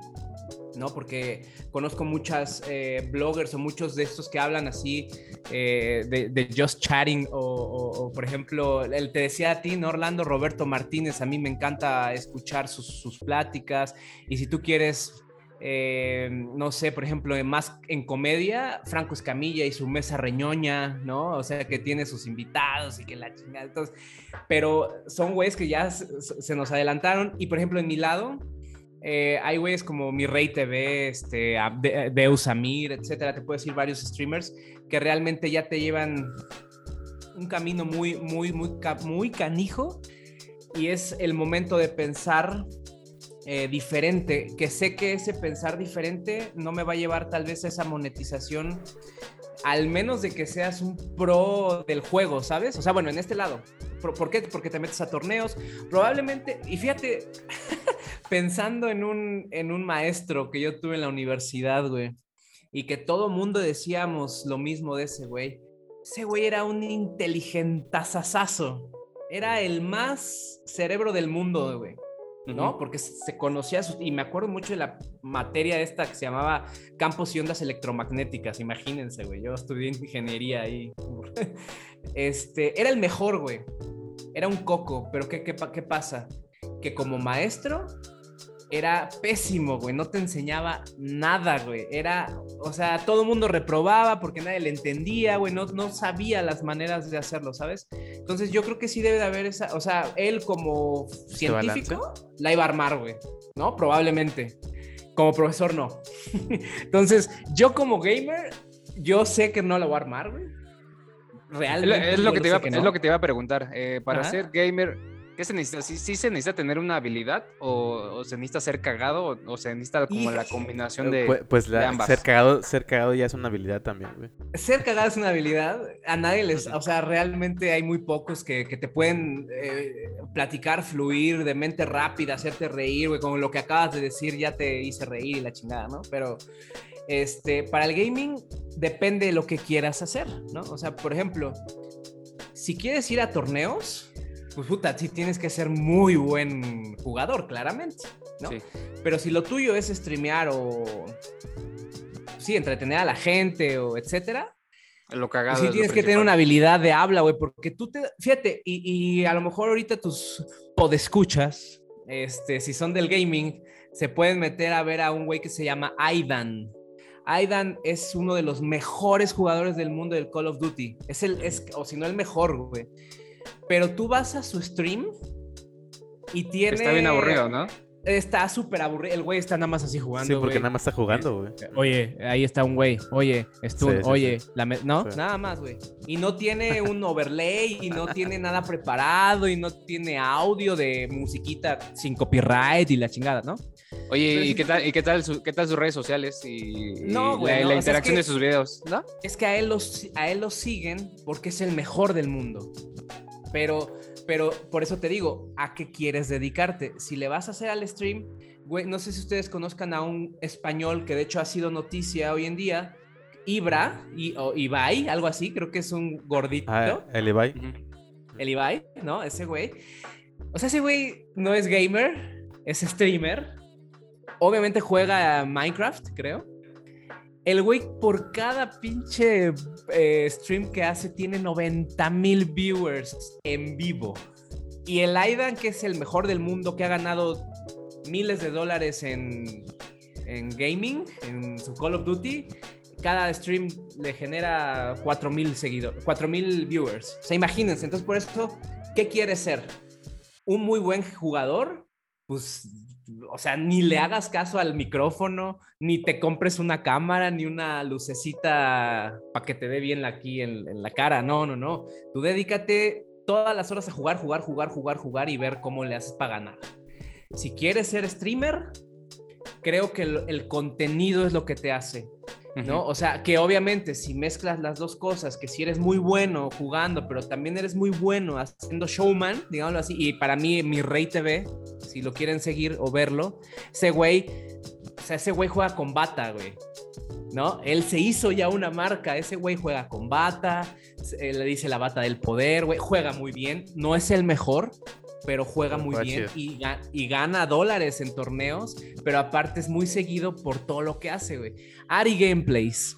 S3: ¿no? Porque conozco muchas eh, bloggers o muchos de estos que hablan así eh, de, just chatting o, por ejemplo, el te decía a ti, ¿no? Orlando Roberto Martínez, a mí me encanta escuchar sus, sus pláticas y si tú quieres eh, no sé, por ejemplo, más en comedia, Franco Escamilla y su mesa reñoña, ¿no? O sea, que tiene sus invitados y que la chingada. Entonces, pero son güeyes que ya se, nos adelantaron. Y por ejemplo, en mi lado, Eh, hay güeyes como Mi Rey TV, este, Deus Amir, etcétera. Te puedo decir varios streamers que realmente ya te llevan un camino muy, muy, muy, muy canijo. Y es el momento de pensar eh, diferente, que sé que ese pensar diferente no me va a llevar tal vez a esa monetización, al menos de que seas un pro del juego, ¿sabes? O sea, bueno, en este lado. ¿Por qué? Porque te metes a torneos. Probablemente, y fíjate, pensando en un, en un maestro que yo tuve en la universidad, güey, y que todo mundo decíamos lo mismo de ese güey. Ese güey era un inteligentazazazo. Era el más cerebro del mundo, güey. ¿No? Porque se conocía, y me acuerdo mucho de la materia esta que se llamaba campos y ondas electromagnéticas, imagínense, güey, yo estudié ingeniería ahí. Este, era el mejor, güey, era un coco, pero ¿qué, qué, qué pasa? Que como maestro era pésimo, güey. No te enseñaba nada, güey. Era, o sea, todo el mundo reprobaba porque nadie le entendía, güey. No, no sabía las maneras de hacerlo, ¿sabes? Entonces yo creo que sí debe de haber esa, o sea, él como científico la iba a armar, güey. ¿No? Probablemente. Como profesor, no. Entonces, yo como gamer, yo sé que no la voy a armar, güey.
S2: Realmente. Es lo, que te, iba, es lo que te iba a preguntar. Eh, para ser gamer, ¿Qué se necesita? ¿Sí, se necesita tener una habilidad o, se necesita ser cagado o, se necesita como la combinación de,
S1: pues, pues ambas? Ser cagado, ser cagado ya es una habilidad también, güey.
S3: Ser cagado es una habilidad. A nadie les, o sea, realmente hay muy pocos que, te pueden eh, platicar, fluir de mente rápida, hacerte reír, güey, como lo que acabas de decir ya te hice reír y la chingada, ¿no? Pero este, para el gaming depende de lo que quieras hacer, ¿no? O sea, por ejemplo, si quieres ir a torneos, pues puta, sí tienes que ser muy buen jugador, claramente, ¿no? Sí. Pero si lo tuyo es streamear o, sí, entretener a la gente o etcétera,
S2: lo cagado.
S3: Sí tienes que tener una habilidad de habla, güey, porque tú te, fíjate, y, y, a lo mejor ahorita tus podescuchas, este, si son del gaming, se pueden meter a ver a un güey que se llama Aidan. Aidan es uno de los mejores jugadores del mundo del Call of Duty. Es el, es, o si no el mejor, güey. Pero tú vas a su stream y tiene.
S2: Está bien aburrido, ¿no?
S3: Está súper aburrido. El güey está nada más así jugando.
S1: Sí, porque nada más está jugando, güey.
S3: Oye, ahí está un güey. Oye, Stun, oye, La ¿no? Nada más, güey. Y no tiene un overlay y no tiene nada preparado y no tiene audio de musiquita sin copyright y la chingada, ¿no?
S2: Oye, ¿y qué tal, y qué tal, qué tal sus redes sociales y, no, güey, la, interacción de sus videos? ¿no?
S3: Es que a él, los, a él los siguen porque es el mejor del mundo. Pero, pero por eso te digo, ¿a qué quieres dedicarte? Si le vas a hacer al stream, güey, no sé si ustedes conozcan a un español que de hecho ha sido noticia hoy en día, Ibra, y, o Ibai, algo así, creo que es un gordito. Ah,
S1: el Ibai.
S3: El Ibai, ¿no? Ese güey. O sea, ese güey no es gamer, es streamer. Obviamente juega Minecraft, creo. El güey por cada pinche eh, stream que hace tiene 90 mil viewers en vivo. Y el Aidan, que es el mejor del mundo, que ha ganado miles de dólares en, en gaming, en su Call of Duty, cada stream le genera 4 mil seguidores, 4 mil viewers. O sea, imagínense. Entonces, por eso, ¿qué quiere ser? ¿Un muy buen jugador? Pues o sea, ni le hagas caso al micrófono, ni te compres una cámara, ni una lucecita para que te dé bien aquí en, la cara. No, no, no. Tú dedícate todas las horas a jugar, jugar, jugar, jugar, jugar y ver cómo le haces para ganar. Si quieres ser streamer, creo que el contenido es lo que te hace. ¿No? O sea, que obviamente si mezclas las dos cosas, que si eres muy bueno jugando, pero también eres muy bueno haciendo showman, digámoslo así, y para mí mi Rey TV, si lo quieren seguir o verlo, ese güey, o sea, ese güey juega con bata, güey. ¿No? Él se hizo ya una marca, ese güey juega con bata, le dice la bata del poder, güey, juega muy bien, no es el mejor, pero juega muy bien y, y, gana dólares en torneos, pero aparte es muy seguido por todo lo que hace, güey. Ari Gameplays,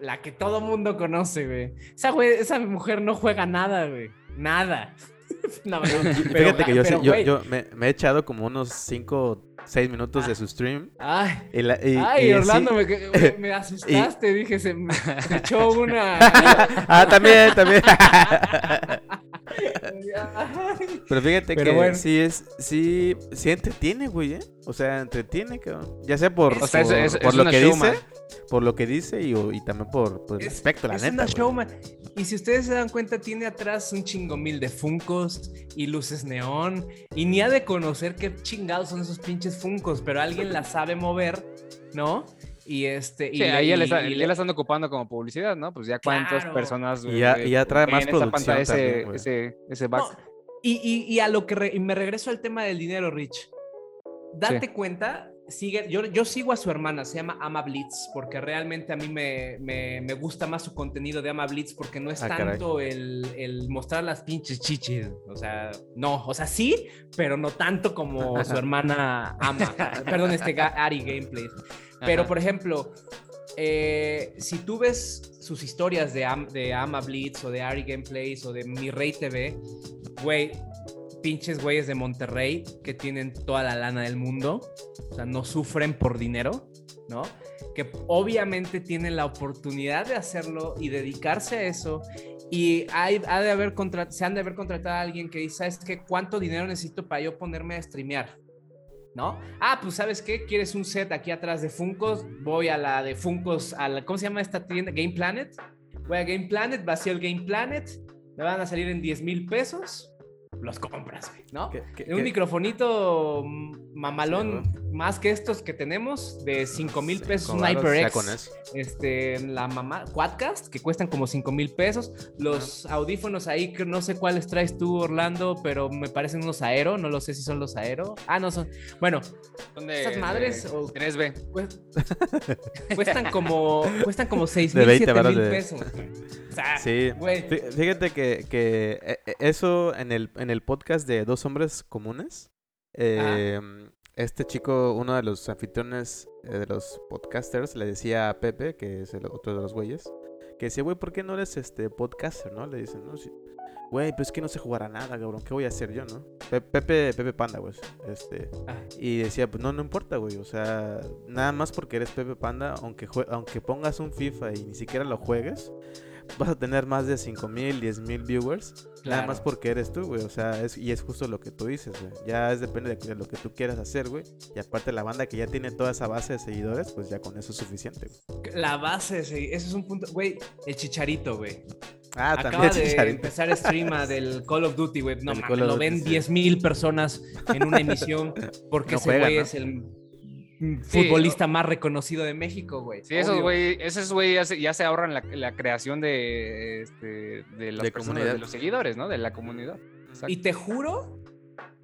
S3: la que todo mundo conoce, güey. Esa, esa mujer no juega nada, güey. Nada.
S1: no, Fíjate que yo, yo, yo me, me, he echado como unos 5, 6 minutos de su stream.
S3: Ay, ay Orlando, me, me, asustaste. Dije, se me echó una.
S1: ah, también, también. Pero fíjate que sí es, sí, sí entretiene, güey, ¿eh? O sea, entretiene, cabrón. Ya sea por, por, lo que dice, por lo que dice y, y también por, por el aspecto, la
S3: es
S1: neta.
S3: Una showman. Y si ustedes se dan cuenta, tiene atrás un chingo mil de funcos y luces neón. Y ni ha de conocer qué chingados son esos pinches funcos, pero alguien la sabe mover, ¿no? Y este.
S2: y ahí ya, le, están ocupando como publicidad, ¿no? Pues ya cuántas personas.
S1: Y ya, y trae más producción.
S2: ese, ese, ese back.
S3: y, y, a lo que me regreso al tema del dinero, Rich. Date cuenta, sigue, yo, yo sigo a su hermana, se llama Ama Blitz, porque realmente a mí me, me, me gusta más su contenido de Ama Blitz, porque no es ah, tanto el, el, mostrar las pinches chichis. O sea, no, o sea, sí, pero no tanto como su hermana Ama. Perdón, este Ari Gameplay. Pero, por ejemplo, eh, si tú ves sus historias de, de Ama Blitz o de Ari Gameplays o de Mi Rey TV, güey, pinches güeyes de Monterrey que tienen toda la lana del mundo, o sea, no sufren por dinero, ¿no? Que obviamente tienen la oportunidad de hacerlo y dedicarse a eso. Y hay, ha de haber se han de haber contratado a alguien que dice, ¿sabes qué? ¿Cuánto dinero necesito para yo ponerme a streamear? ¿No? Ah, pues ¿sabes qué? ¿Quieres un set aquí atrás de Funcos? Voy a la de Funcos, a la, ¿cómo se llama esta tienda? Game Planet. Voy a Game Planet, vacío el Game Planet, me van a salir en 10 mil pesos los compras, ¿no? un microfonito mamalón más que estos que tenemos de 5 mil pesos, un HyperX. Este, la mamá, Quadcast, que cuestan como 5 mil pesos. Los audífonos ahí, que no sé cuáles traes tú, Orlando, pero me parecen unos Aero, no lo sé si son los Aero. Ah, no son. Bueno, estas madres.
S2: 3B.
S3: Pues, cuestan como, cuestan como 6 mil, 7 mil pesos.
S1: sí, fíjate que, que, eh, eh, eso en el, en el podcast de Dos Hombres Comunes, em, este chico, uno de los anfitriones eh, de los podcasters, le decía a Pepe, que es el otro de los güeyes, que decía, güey, ¿por qué no eres este podcaster, no? Le dicen, no, güey, pues es que no sé jugar a nada, cabrón, ¿qué voy a hacer yo, no? Pepe, Pepe Panda, güey, este, ah. y decía, pues no, no importa, güey, o sea, nada más porque eres Pepe Panda, aunque, aunque pongas un FIFA y ni siquiera lo juegues, vas a tener más de 5 mil, 10 mil viewers. Nada más porque eres tú, güey. O sea, es, y es justo lo que tú dices, güey. Ya es depende de, lo que tú quieras hacer, güey. Y aparte la banda que ya tiene toda esa base de seguidores, pues ya con eso es suficiente,
S3: güey. La base, sí. Eso es un punto, güey. El chicharito, güey.
S1: Ah,
S3: Acaba
S1: de
S3: empezar stream del Call of Duty, güey. No, mames, lo ven 10 mil personas en una emisión porque ese güey es el futbolista más reconocido de México, güey.
S2: Sí, esos güey, esos güey ya, se, ahorran la, creación de, este, de las personas, de los seguidores, ¿no? De la comunidad.
S3: Y te juro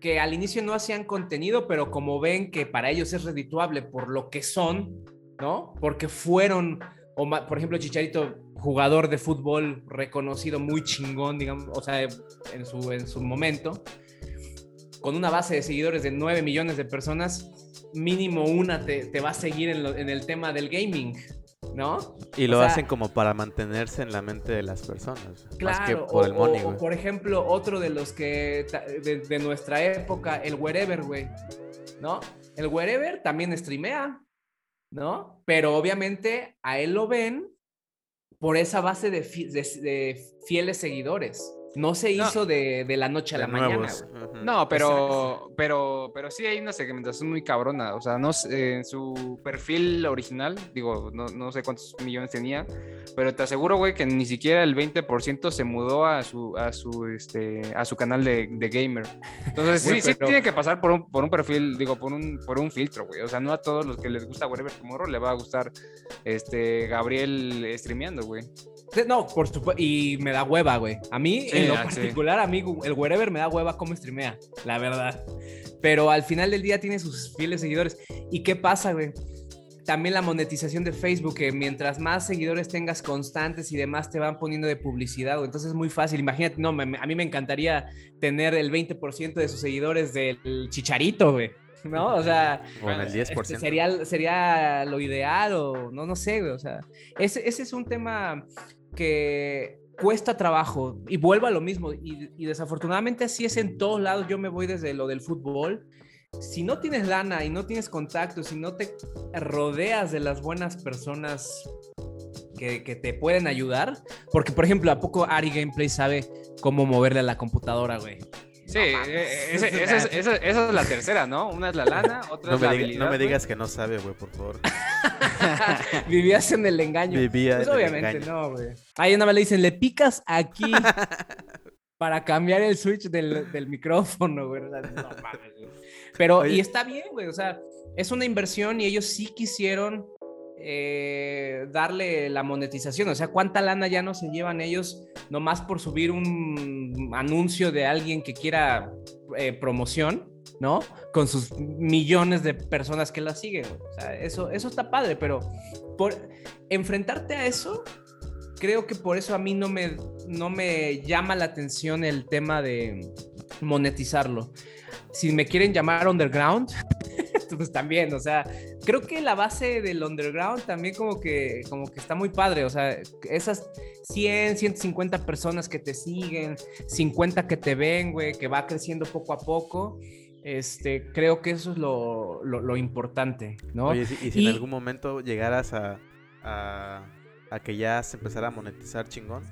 S3: que al inicio no hacían contenido, pero como ven que para ellos es redituable por lo que son, ¿no? Porque fueron, o, por ejemplo, Chicharito, jugador de fútbol reconocido muy chingón, digamos, o sea, en su, en su momento, con una base de seguidores de 9 millones de personas, mínimo una te, va a seguir en, el tema del gaming, ¿no?
S1: Y lo hacen como para mantenerse en la mente de las personas. Claro, más que por el money,
S3: o, por ejemplo, otro de los que de, nuestra época, el Wherever, güey. ¿No? El Wherever también streamea, ¿no? Pero obviamente a él lo ven por esa base de, de fieles seguidores. No se hizo de, la noche a la mañana.
S2: No, pero, pero, pero sí hay una segmentación muy cabrona. O sea, no en su perfil original, digo, no, sé cuántos millones tenía, pero te aseguro, güey, que ni siquiera el 20% se mudó a su, a su, este, a su canal de, gamer. Entonces, sí, sí tiene que pasar por un, por un perfil, digo, por un, por un filtro, güey. O sea, no a todos los que les gusta Whatever Tomorrow le va a gustar este Gabriel streameando, güey.
S3: No, por supuesto. Y me da hueva, güey. A mí, en lo particular, a mí, el wherever me da hueva cómo streamea, la verdad. Pero al final del día tiene sus fieles seguidores. ¿Y qué pasa, güey? También la monetización de Facebook, que mientras más seguidores tengas constantes y demás, te van poniendo de publicidad, güey. Entonces es muy fácil. Imagínate, no, a mí me encantaría tener el 20% de sus seguidores del chicharito, güey. ¿no? O sea,
S1: el 10%.
S3: Este, sería, sería lo ideal o no, no sé, güey. O sea, ese, ese es un tema que cuesta trabajo y vuelvo a lo mismo y, desafortunadamente así es en todos lados, yo me voy desde lo del fútbol. Si no tienes lana y no tienes contactos, si no te rodeas de las buenas personas que, te pueden ayudar, porque por ejemplo, ¿a poco Ari Gameplay sabe cómo moverle a la computadora, güey.
S2: Sí, eh, esa, es, la tercera, ¿no? Una es la lana, otra
S1: no
S2: es la
S1: habilidad, No me digas que no sabe, güey, por favor.
S3: Vivías en el engaño.
S1: Vivía
S3: pues obviamente no, güey. Ahí nada más le dicen, le picas aquí para cambiar el switch del, del micrófono, güey. No Pero, y está bien, güey, o sea, es una inversión y ellos sí quisieron eh, darle la monetización. O sea, ¿cuánta lana ya no se llevan ellos nomás por subir un anuncio de alguien que quiera eh, promoción, ¿no? Con sus millones de personas que la siguen. O sea, eso, eso está padre, pero por enfrentarte a eso, creo que por eso a mí no me, no me llama la atención el tema de monetizarlo. Si me quieren llamar underground, pues también, o sea, creo que la base del underground también como que, como que está muy padre, o sea, esas 100, 150 personas que te siguen, 50 que te ven, güey, que va creciendo poco a poco, este, creo que eso es lo, lo, importante, ¿no?
S1: Oye, y si en algún momento llegaras a, a, a, que ya se empezara a monetizar chingón.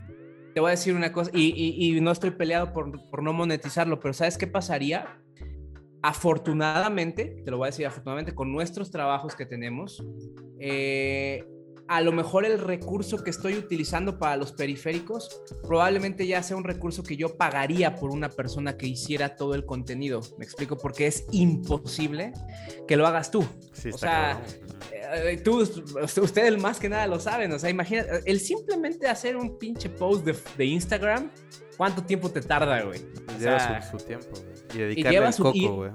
S3: Te voy a decir una cosa, y, y, y no estoy peleado por, por no monetizarlo, pero ¿sabes qué pasaría? Afortunadamente, te lo voy a decir afortunadamente, con nuestros trabajos que tenemos, eh, a lo mejor el recurso que estoy utilizando para los periféricos probablemente ya sea un recurso que yo pagaría por una persona que hiciera todo el contenido. Me explico, porque es imposible que lo hagas tú. o sea, eh, tú, ustedes más que nada lo saben. O sea, imagina, el simplemente hacer un pinche post de, Instagram, ¿cuánto tiempo te tarda, güey?
S1: lleva su, tiempo, Y dedicarle el coco, güey.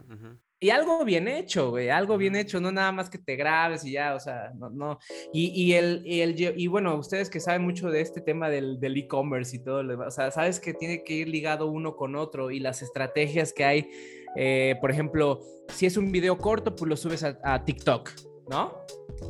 S3: Y algo bien hecho, güey, algo bien hecho, no nada más que te grabes y ya, o sea, no, no. Y, y el, y, el, y bueno, ustedes que saben mucho de este tema del e-commerce y todo, o sea, sabes que tiene que ir ligado uno con otro y las estrategias que hay, eh, por ejemplo, si es un video corto, pues lo subes a, a TikTok, ¿no?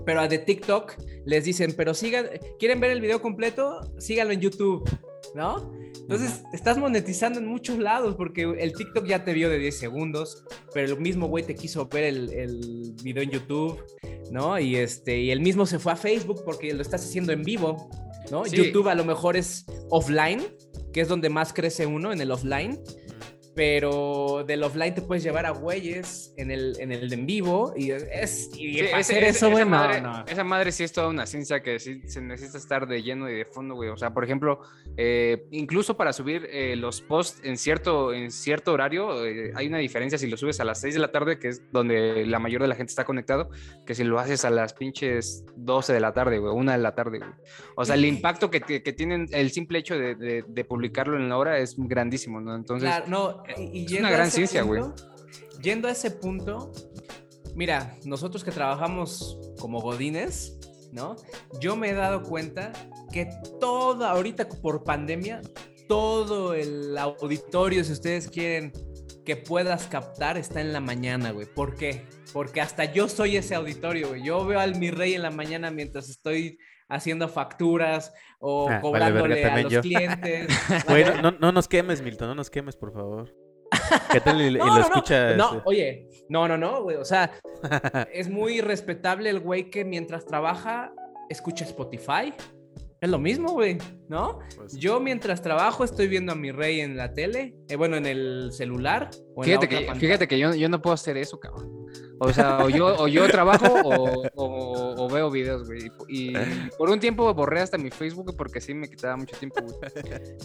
S3: Pero a de TikTok les dicen, pero sigan, ¿quieren ver el video completo? Síganlo en YouTube, ¿no? Entonces, estás monetizando en muchos lados porque el TikTok ya te vio de 10 segundos, pero el mismo güey te quiso ver el, el, video en YouTube, ¿no? Y, este, y el mismo se fue a Facebook porque lo estás haciendo en vivo, ¿no? YouTube a lo mejor es offline, que es donde más crece uno, en el offline pero del offline te puedes llevar a güeyes en el, en el en vivo y es y hacer eso, güey,
S2: no, Esa madre sí es toda una ciencia que sí se necesita estar de lleno y de fondo, güey. O sea, por ejemplo, eh, incluso para subir eh, los posts en cierto, en cierto horario, eh, hay una diferencia si lo subes a las 6 de la tarde, que es donde la mayoría de la gente está conectado, que si lo haces a las pinches 12 de la tarde, güey, 1 de la tarde, güey. O sea, el impacto que, que, tienen el simple hecho de, de, de, publicarlo en la hora es grandísimo, ¿no? Entonces...
S3: Claro, no,
S2: es una gran ciencia, güey.
S3: Yendo a ese punto, mira, nosotros que trabajamos como godines, ¿no? Yo me he dado cuenta que todo, ahorita por pandemia, todo el auditorio, si ustedes quieren que puedas captar, está en la mañana, güey. ¿Por qué? Porque hasta yo soy ese auditorio, güey. Yo veo al mi rey en la mañana mientras estoy haciendo facturas o ah, cobrándole a los clientes.
S1: Güey, no, no, nos quemes, Milton, no nos quemes, por favor. ¿Qué tal y, lo escucha?
S3: No, este? oye, no, no, no, güey. O sea, es muy respetable el güey que mientras trabaja escucha Spotify. Es lo mismo, güey, ¿no? Pues yo mientras trabajo estoy viendo a mi rey en la tele, eh, bueno, en el celular.
S2: O en fíjate, que, fíjate que yo, yo no puedo hacer eso, cabrón. O sea, o yo, o yo trabajo o, veo videos, güey. Y por un tiempo borré hasta mi Facebook porque sí me quitaba mucho tiempo, güey.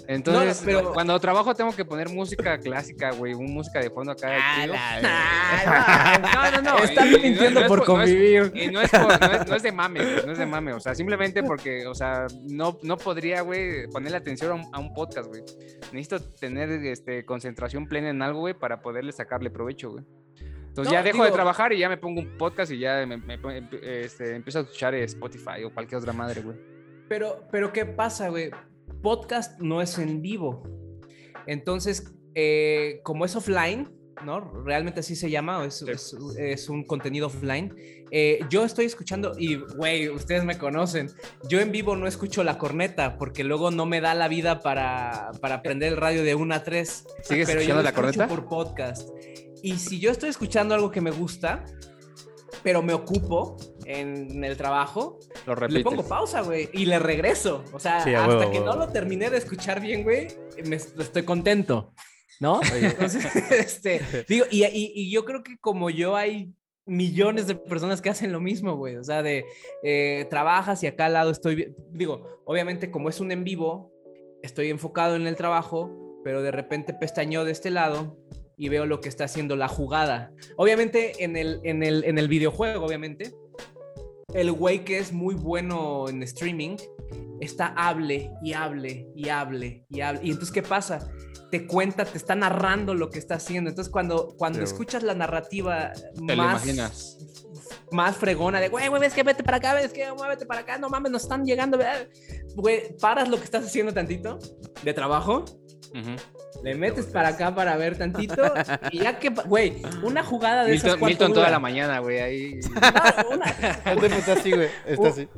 S2: Entonces, pero... cuando trabajo tengo que poner música clásica, güey, un música de fondo acá.
S3: Ah, no, no, no. Están mintiendo por convivir.
S2: Y no es, no, es, de mame, no es de mame. O sea, simplemente porque, o sea, no, no podría, güey, ponerle atención a un, podcast, güey. Necesito tener este, concentración plena en algo, güey, para poderle sacarle provecho, güey. Entonces ya dejo de trabajar y ya me pongo un podcast y ya me, este, empiezo a escuchar Spotify o cualquier otra madre, güey.
S3: Pero, pero ¿qué pasa, güey? Podcast no es en vivo. Entonces, eh, como es offline, ¿no? Realmente así se llama, es, es, un contenido offline. Eh, yo estoy escuchando, y güey, ustedes me conocen, yo en vivo no escucho la corneta porque luego no me da la vida para, para prender el radio de 1 a 3.
S2: ¿Sigues pero escuchando yo la corneta?
S3: por podcast. Y si yo estoy escuchando algo que me gusta, pero me ocupo, en el trabajo, le pongo pausa, güey, y le regreso. O sea, hasta que no lo terminé de escuchar bien, güey, me, estoy contento, ¿no? Entonces, este, digo, y, y, yo creo que como yo hay millones de personas que hacen lo mismo, güey. O sea, de eh, trabajas y acá al lado estoy, digo, obviamente como es un en vivo, estoy enfocado en el trabajo, pero de repente pestañeo de este lado y veo lo que está haciendo la jugada. Obviamente en el, en el, en el videojuego, obviamente, el güey que es muy bueno en streaming está hable y hable y hable y hable. Y entonces, ¿qué pasa? Te cuenta, te está narrando lo que está haciendo. Entonces, cuando, cuando escuchas la narrativa más, más fregona de, güey, güey, ves que vete para acá, ves que muévete para acá, no mames, nos están llegando, güey, paras lo que estás haciendo tantito de trabajo. Le metes para acá para ver tantito y ya que, güey, una jugada de
S2: Milton, esas Milton toda la mañana, güey, ahí. una,
S3: está así, güey, está así.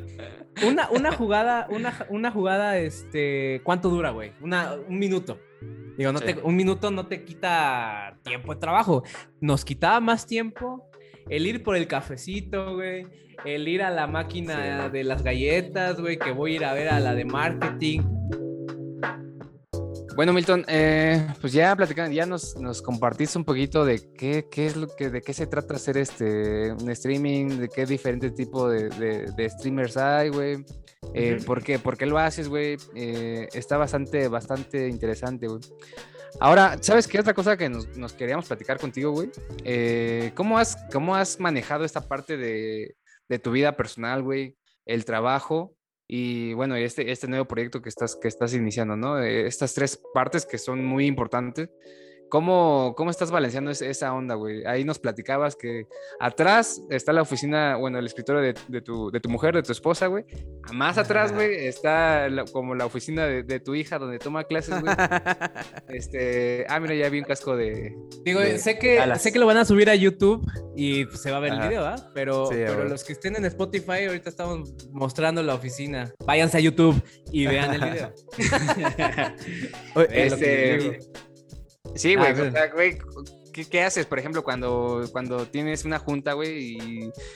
S3: Una, una jugada, una, una jugada, este, ¿cuánto dura, güey? Una, un minuto. Digo, no te, un minuto no te quita tiempo de trabajo. Nos quitaba más tiempo el ir por el cafecito, güey. El ir a la máquina de las galletas, güey, que voy a ir a ver a la de marketing
S2: bueno, Milton, eh, pues ya platicando, ya nos, nos, compartiste un poquito de qué, qué, es lo que, de qué se trata hacer este un streaming, de qué diferente tipo de, de, streamers hay, güey. Eh, ¿por, qué? ¿Por qué lo haces, güey? Eh, está bastante, bastante interesante, güey. Ahora, ¿sabes qué otra cosa que nos, nos queríamos platicar contigo, güey? ¿cómo, has, ¿Cómo has manejado esta parte de, de tu vida personal, güey? El trabajo y bueno, este, este nuevo proyecto que estás, que estás iniciando, ¿no? Eh, estas tres partes que son muy importantes. ¿Cómo, ¿Cómo estás balanceando esa onda, güey? Ahí nos platicabas que atrás está la oficina, bueno, el escritorio de, de, tu, de tu, mujer, de tu esposa, güey. Más atrás, güey, está como la oficina de, tu hija donde toma clases, güey. Este, ah, mira, ya vi un casco de...
S3: Digo, sé, que, sé que lo van a subir a YouTube y se va a ver el video, ¿ah? Pero, pero los que estén en Spotify, ahorita estamos mostrando la oficina. Váyanse a YouTube y vean el video.
S2: este... Sí, güey, ah, güey, ¿qué, haces, por ejemplo, cuando, cuando tienes una junta, güey,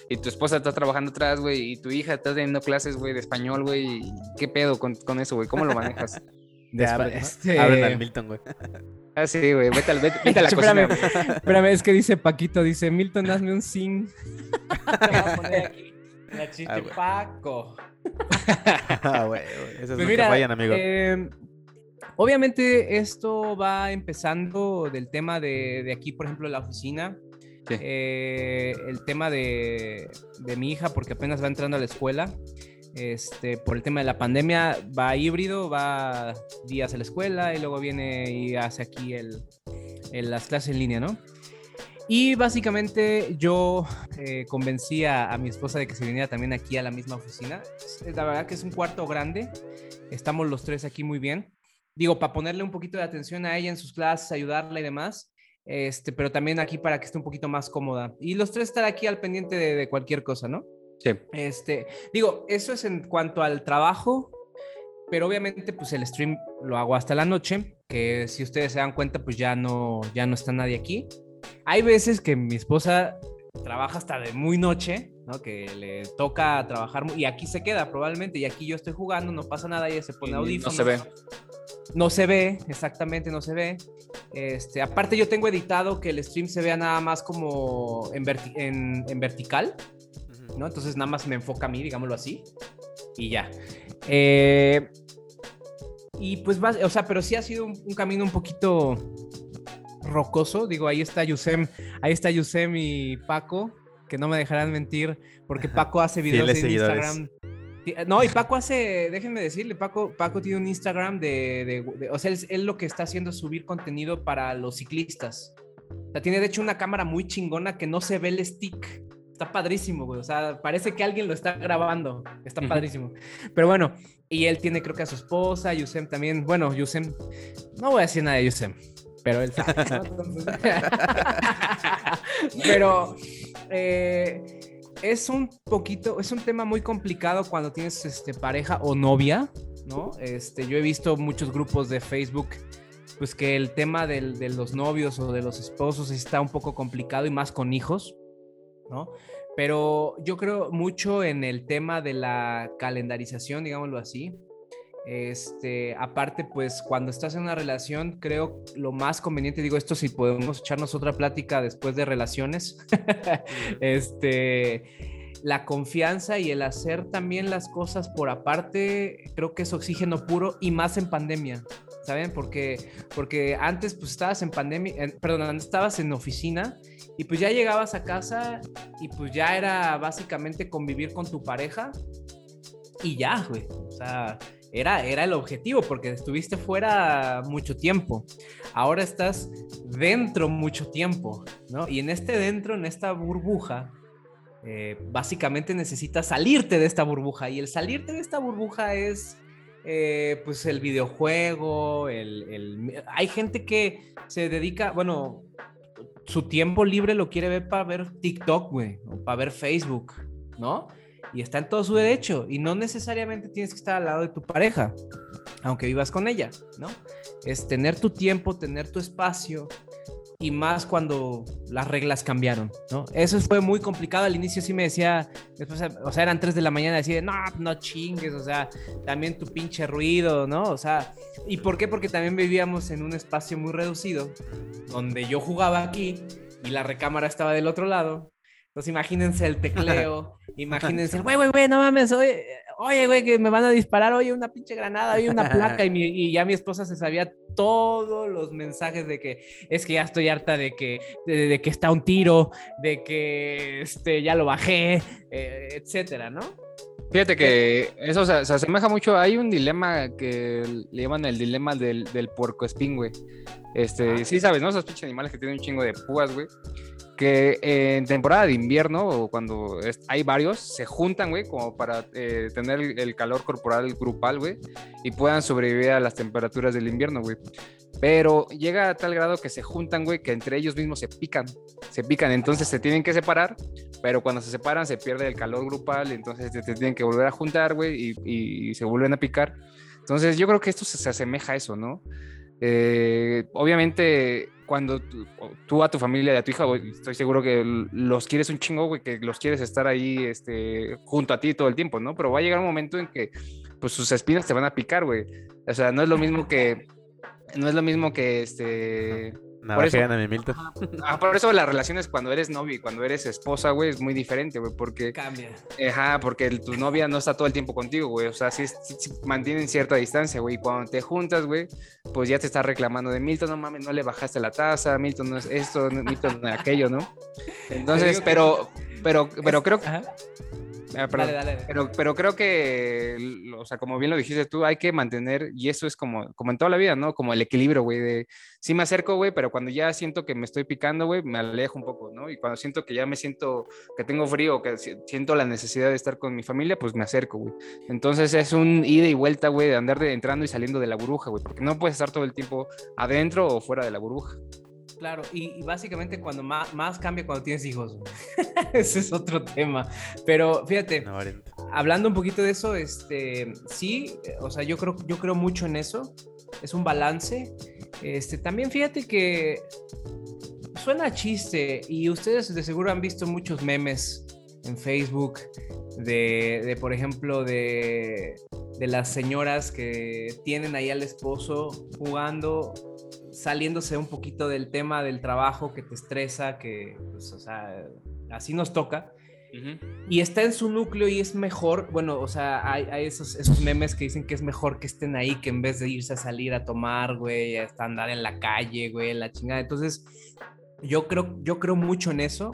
S2: y, tu esposa está trabajando atrás, güey, y tu hija está teniendo clases, güey, de español, güey, ¿qué pedo con, con eso, güey? ¿Cómo lo manejas?
S1: este... al Milton, güey.
S2: Ah, sí, güey, vete, al, vete, a la cocina,
S3: espérame, espérame, es que dice Paquito, dice, Milton, hazme un sing. Te voy a poner aquí. La chiste ah, Paco.
S1: ah, güey, eso es pues vayan, amigo. Eh,
S3: Obviamente esto va empezando del tema de, aquí, por ejemplo, la oficina. Eh, el tema de, mi hija, porque apenas va entrando a la escuela. Este, por el tema de la pandemia, va híbrido, va días a la escuela y luego viene y hace aquí el, las clases en línea, ¿no? Y básicamente yo eh, convencí a, a, mi esposa de que se viniera también aquí a la misma oficina. La verdad que es un cuarto grande, estamos los tres aquí muy bien digo, para ponerle un poquito de atención a ella en sus clases, ayudarla y demás, este, pero también aquí para que esté un poquito más cómoda. Y los tres estar aquí al pendiente de, cualquier cosa, ¿no?
S2: Sí.
S3: Este, digo, eso es en cuanto al trabajo, pero obviamente pues el stream lo hago hasta la noche, que si ustedes se dan cuenta pues ya no, ya no está nadie aquí. Hay veces que mi esposa trabaja hasta de muy noche, ¿no? Que le toca trabajar y aquí se queda probablemente y aquí yo estoy jugando, no pasa nada, ella se pone audífonos.
S2: No se ve.
S3: No se ve, exactamente, no se ve. Este, aparte yo tengo editado que el stream se vea nada más como en, en, vertical, ¿no? Entonces nada más me enfoca a mí, digámoslo así, y ya. Eh, y pues, o sea, pero sí ha sido un, camino un poquito rocoso. Digo, ahí está Yusem, ahí está Yusem y Paco, que no me dejarán mentir, porque Paco hace videos en Instagram no, y Paco hace, déjenme decirle, Paco, Paco tiene un Instagram de, o sea, él, lo que está haciendo es subir contenido para los ciclistas. O sea, tiene de hecho una cámara muy chingona que no se ve el stick. Está padrísimo, güey. O sea, parece que alguien lo está grabando. Está padrísimo. Pero bueno, y él tiene creo que a su esposa, Yusem también. Bueno, Yusem, no voy a decir nada de Yusem, pero él pero, eh, es un poquito, es un tema muy complicado cuando tienes este, pareja o novia, ¿no? Este, yo he visto muchos grupos de Facebook, pues que el tema de los novios o de los esposos está un poco complicado y más con hijos, ¿no? Pero yo creo mucho en el tema de la calendarización, digámoslo así. Este, aparte, pues cuando estás en una relación, creo lo más conveniente, digo esto si podemos echarnos otra plática después de relaciones, este, la confianza y el hacer también las cosas por aparte, creo que es oxígeno puro y más en pandemia. ¿Saben? Porque, porque antes pues estabas en pandemia, perdón, estabas en oficina y pues ya llegabas a casa y pues ya era básicamente convivir con tu pareja y ya, güey. O sea, era, era el objetivo porque estuviste fuera mucho tiempo. Ahora estás dentro mucho tiempo, ¿no? Y en este dentro, en esta burbuja, eh, básicamente necesitas salirte de esta burbuja. Y el salirte de esta burbuja es, eh, pues, el videojuego, el, Hay gente que se dedica, bueno, su tiempo libre lo quiere ver para ver TikTok, güey, o para ver Facebook, ¿no? Y está en todo su derecho y no necesariamente tienes que estar al lado de tu pareja, aunque vivas con ella, ¿no? Es tener tu tiempo, tener tu espacio y más cuando las reglas cambiaron, ¿no? Eso fue muy complicado al inicio, sí me decía, después, o sea, eran 3 de la mañana, decía, no, no chingues, o sea, también tu pinche ruido, ¿no? O sea, ¿y por qué? Porque también vivíamos en un espacio muy reducido, donde yo jugaba aquí y la recámara estaba del otro lado, entonces imagínense el tecleo, imagínense, güey, güey, güey, no mames, oye, oye, güey, que me van a disparar, oye, una pinche granada, oye, una placa, y, ya mi esposa se sabía todos los mensajes de que es que ya estoy harta de que, de, que está un tiro, de que este, ya lo bajé, eh, etcétera, ¿no?
S2: Fíjate que eso se, asemeja mucho. Hay un dilema que le llaman el dilema del, del puerco espín, güey. Este, sí sabes, ¿no? Esos pinches animales que tienen un chingo de púas, güey que en temporada de invierno o cuando hay varios, se juntan, güey, como para eh, tener el calor corporal grupal, güey, y puedan sobrevivir a las temperaturas del invierno, güey. Pero llega a tal grado que se juntan, güey, que entre ellos mismos se pican, se pican, entonces se tienen que separar, pero cuando se separan se pierde el calor grupal, entonces se, tienen que volver a juntar, güey, y, se vuelven a picar. Entonces yo creo que esto se, se asemeja a eso, ¿no? Eh, obviamente cuando tú, a tu familia y a tu hija, estoy seguro que los quieres un chingo, güey, que los quieres estar ahí este, junto a ti todo el tiempo, ¿no? Pero va a llegar un momento en que pues sus espinas te van a picar, güey. O sea, no es lo mismo que, no es lo mismo que, este,
S1: por eso, Milton.
S2: Ah, por eso las relaciones cuando eres novia y cuando eres esposa, güey, es muy diferente, güey, porque...
S3: Cambia.
S2: Ajá, porque tu novia no está todo el tiempo contigo, güey, o sea, sí, mantienen cierta distancia, güey, y cuando te juntas, güey, pues ya te está reclamando de Milton, no mames, no le bajaste la taza, Milton no es esto, Milton no es aquello, ¿no? Entonces, pero, pero, pero creo que... Ah, pero, pero creo que, o sea, como bien lo dijiste tú, hay que mantener, y eso es como, como en toda la vida, ¿no? Como el equilibrio, güey, de sí me acerco, güey, pero cuando ya siento que me estoy picando, güey, me alejo un poco, ¿no? Y cuando siento que ya me siento que tengo frío, que siento la necesidad de estar con mi familia, pues me acerco, güey. Entonces es un ida y vuelta, güey, de andar de, entrando y saliendo de la burbuja, güey, porque no puedes estar todo el tiempo adentro o fuera de la burbuja.
S3: Claro, y, básicamente cuando más, cambia cuando tienes hijos. Ese es otro tema. Pero fíjate, hablando un poquito de eso, este, sí, o sea, yo creo, yo creo mucho en eso. Es un balance. Este, también fíjate que suena chiste y ustedes de seguro han visto muchos memes en Facebook de, de por ejemplo, de, de las señoras que tienen ahí al esposo jugando saliéndose un poquito del tema del trabajo que te estresa, que, pues, o sea, así nos toca. Y está en su núcleo y es mejor, bueno, o sea, hay, esos, esos, memes que dicen que es mejor que estén ahí que en vez de irse a salir a tomar, güey, a andar en la calle, güey, la chingada. Entonces, yo creo, yo creo mucho en eso.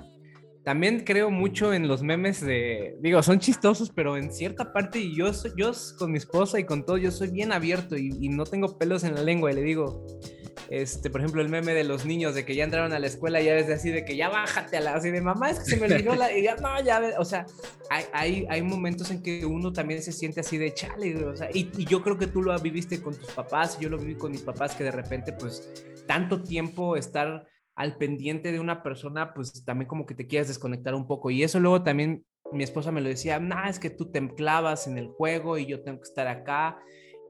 S3: También creo mucho en los memes de, digo, son chistosos, pero en cierta parte, y yo, yo con mi esposa y con todo, yo soy bien abierto y, y no tengo pelos en la lengua y le digo, este, por ejemplo, el meme de los niños de que ya entraron a la escuela ya desde así de que ya bájate a la así de mamá, es que se me olvidó la y ya no, ya, o sea, hay, hay, hay momentos en que uno también se siente así de chale, o sea, y, yo creo que tú lo viviste con tus papás, yo lo viví con mis papás que de repente pues tanto tiempo estar al pendiente de una persona, pues también como que te quieres desconectar un poco. Y eso luego también mi esposa me lo decía, no, es que tú te clavas en el juego y yo tengo que estar acá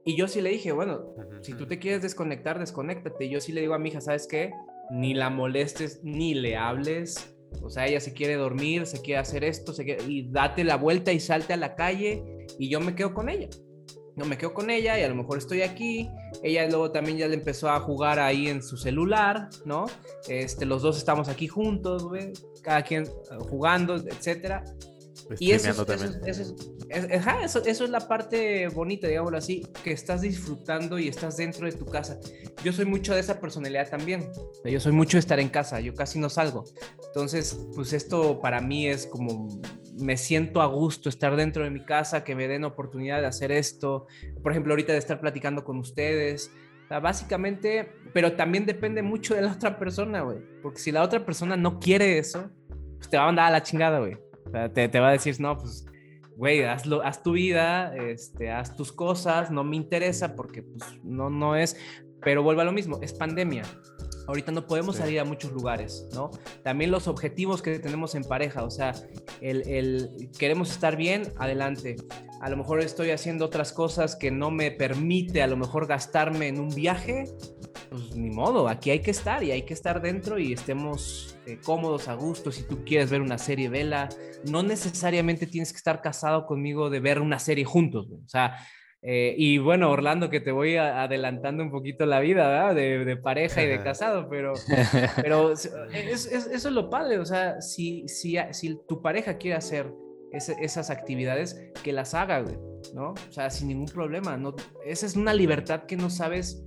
S3: y yo sí le dije, bueno, si tú te quieres desconectar, desconéctate. Y yo sí le digo a mi hija, ¿sabes qué? Ni la molestes, ni le hables. O sea, ella se quiere dormir, se quiere hacer esto, se y date la vuelta y salte a la calle y yo me quedo con ella. No me quedo con ella y a lo mejor estoy aquí. Ella luego también ya le empezó a jugar ahí en su celular, ¿no? Este, los dos estamos aquí juntos, güey, cada quien eh, jugando, etcétera. Y eso es, eso, es, la parte bonita, digámoslo así, que estás disfrutando y estás dentro de tu casa. Yo soy mucho de esa personalidad también. Yo soy mucho de estar en casa, yo casi no salgo. Entonces, pues esto para mí es como, me siento a gusto estar dentro de mi casa, que me den oportunidad de hacer esto. Por ejemplo, ahorita de estar platicando con ustedes. básicamente, pero también depende mucho de la otra persona, güey. Porque si la otra persona no quiere eso, pues te va a mandar a la chingada, güey te, va a decir, no, pues, güey, hazlo, haz tu vida, este, haz tus cosas, no me interesa porque, pues, no, no es, pero vuelve a lo mismo, es pandemia. Ahorita no podemos salir a muchos lugares, ¿no? También los objetivos que tenemos en pareja, o sea, el, el, queremos estar bien, adelante. A lo mejor estoy haciendo otras cosas que no me permite a lo mejor gastarme en un viaje, pues ni modo, aquí hay que estar y hay que estar dentro y estemos eh, cómodos, a gusto. Si tú quieres ver una serie, vela. No necesariamente tienes que estar casado conmigo de ver una serie juntos, o sea, eh, y bueno, Orlando, que te voy adelantando un poquito la vida, ¿verdad? De, pareja y de casado, pero, pero es, eso es lo padre, o sea, si, si, si tu pareja quiere hacer esas actividades, que las haga, güey, ¿no? O sea, sin ningún problema, ¿no? Esa es una libertad que no sabes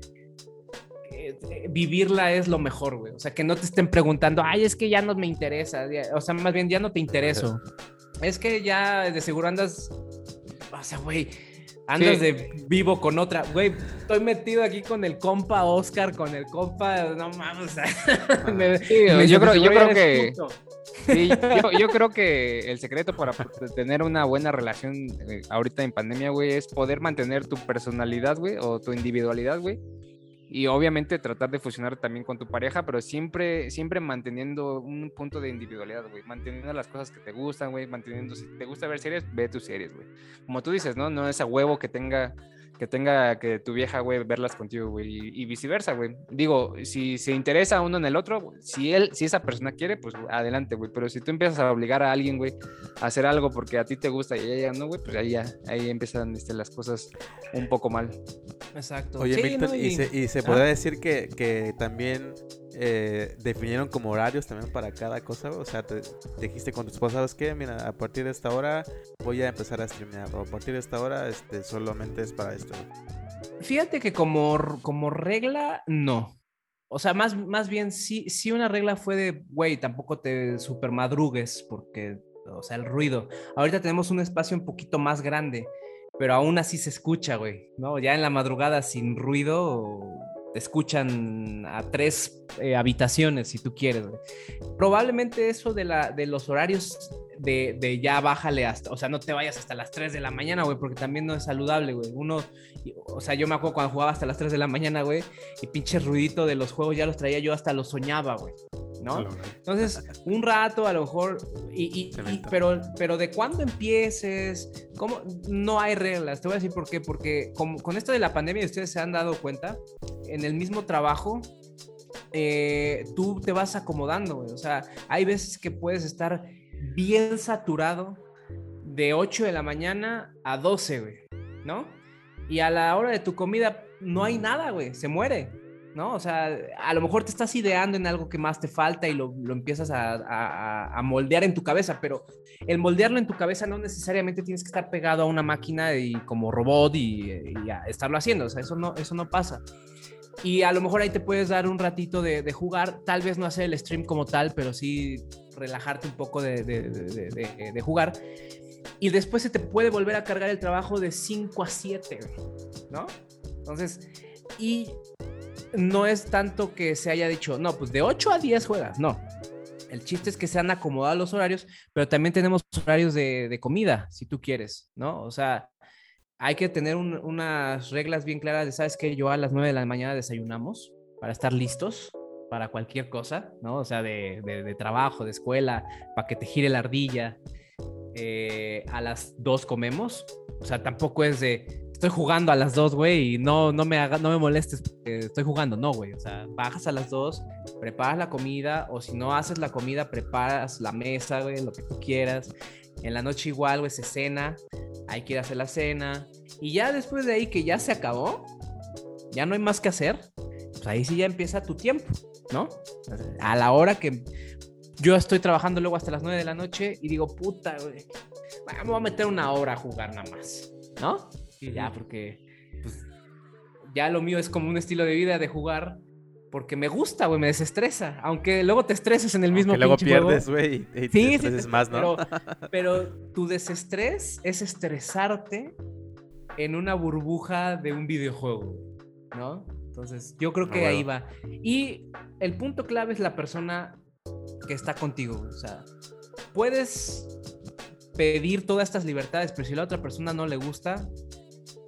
S3: eh, vivirla es lo mejor, güey. O sea, que no te estén preguntando, ay, es que ya no me interesa. O sea, más bien ya no te intereso. Es que ya de seguro andas. O sea, güey. Andas de vivo con otra. Güey, estoy metido aquí con el compa Oscar, con el compa. No mames.
S2: yo, creo, yo creo que. Sí, yo, yo, creo que el secreto para tener una buena relación eh, ahorita en pandemia, güey, es poder mantener tu personalidad, güey, o tu individualidad, güey, y obviamente tratar de fusionar también con tu pareja, pero siempre, siempre manteniendo un punto de individualidad, güey, manteniendo las cosas que te gustan, güey, manteniendo, si te gusta ver series, ve tus series, güey. Como tú dices, ¿no? No es a huevo que tenga que tenga que tu vieja, güey, verlas contigo, güey, y, viceversa, güey. Digo, si se interesa uno en el otro, si él, si esa persona quiere, pues adelante, güey. Pero si tú empiezas a obligar a alguien, güey, a hacer algo porque a ti te gusta y a ella no, güey, pues ahí ya, ahí empiezan este, las cosas un poco mal.
S3: Exacto.
S1: Oye, Víctor, y... se, y se podría decir que, que también eh, definieron como horarios también para cada cosa. O sea, te, dijiste con tu esposa, ¿sabes qué? Mira, a partir de esta hora voy a empezar a streamear. O a partir de esta hora este, solamente es para esto.
S3: Fíjate que como, como regla, no. O sea, más, más bien, sí, sí una regla fue de, güey, tampoco te super madrugues porque, o sea, el ruido. Ahorita tenemos un espacio un poquito más grande, pero aún así se escucha, güey, ¿no? Ya en la madrugada sin ruido, te escuchan a tres eh, habitaciones si tú quieres. Probablemente eso de, la, de los horarios de, de, ya bájale hasta, o sea, no te vayas hasta las 3 de la mañana, güey, porque también no es saludable, güey. Uno, o sea, yo me acuerdo cuando jugaba hasta las 3 de la mañana, güey, y pinche ruidito de los juegos ya los traía yo hasta los soñaba, güey. ¿No? Entonces, un rato a lo mejor, y, pero, pero de cuándo empieces, ¿cómo? No hay reglas, te voy a decir por qué, porque con, con esto de la pandemia ustedes se han dado cuenta, en el mismo trabajo, eh, tú te vas acomodando, güey. O sea, hay veces que puedes estar bien saturado de 8 de la mañana a 12, güey, ¿no? Y a la hora de tu comida no hay nada, güey, se muere, ¿no? O sea, a lo mejor te estás ideando en algo que más te falta y lo, empiezas a, moldear en tu cabeza, pero el moldearlo en tu cabeza no necesariamente tienes que estar pegado a una máquina y como robot y, estarlo haciendo, o sea, eso no, eso no pasa. Y a lo mejor ahí te puedes dar un ratito de, de jugar, tal vez no hacer el stream como tal, pero sí relajarte un poco de, de, jugar. Y después se te puede volver a cargar el trabajo de 5 a 7, ¿no? Entonces, y no es tanto que se haya dicho, no, pues de 8 a 10 juegas, no. El chiste es que se han acomodado los horarios, pero también tenemos horarios de, comida, si tú quieres, ¿no? O sea, hay que tener unas reglas bien claras de, ¿sabes que Yo a las 9 de la mañana desayunamos para estar listos para cualquier cosa, ¿no? O sea, de, de, trabajo, de escuela, para que te gire la ardilla. Eh, a las dos comemos. O sea, tampoco es de estoy jugando a las dos, güey, y no, no, me haga, no me molestes estoy jugando. No, güey. O sea, bajas a las dos, preparas la comida, o si no haces la comida, preparas la mesa, güey, lo que tú quieras. En la noche igual, güey, se cena, hay que ir hacer la cena. Y ya después de ahí que ya se acabó, ya no hay más que hacer, pues ahí sí ya empieza tu tiempo, ¿no? A la hora que yo estoy trabajando luego hasta las 9 de la noche y digo, puta, güey, voy a meter una hora a jugar nada más, ¿no? Y ya, porque pues, ya lo mío es como un estilo de vida de jugar porque me gusta, güey, me desestresa. Aunque luego te estreses en el mismo
S1: Que luego pierdes, güey. Sí,
S3: sí, sí, más, ¿no? Pero, pero, tu desestrés es estresarte en una burbuja de un videojuego, ¿no? Entonces, yo creo que ahí va. Y el punto clave es la persona que está contigo. O sea, puedes pedir todas estas libertades, pero si la otra persona no le gusta,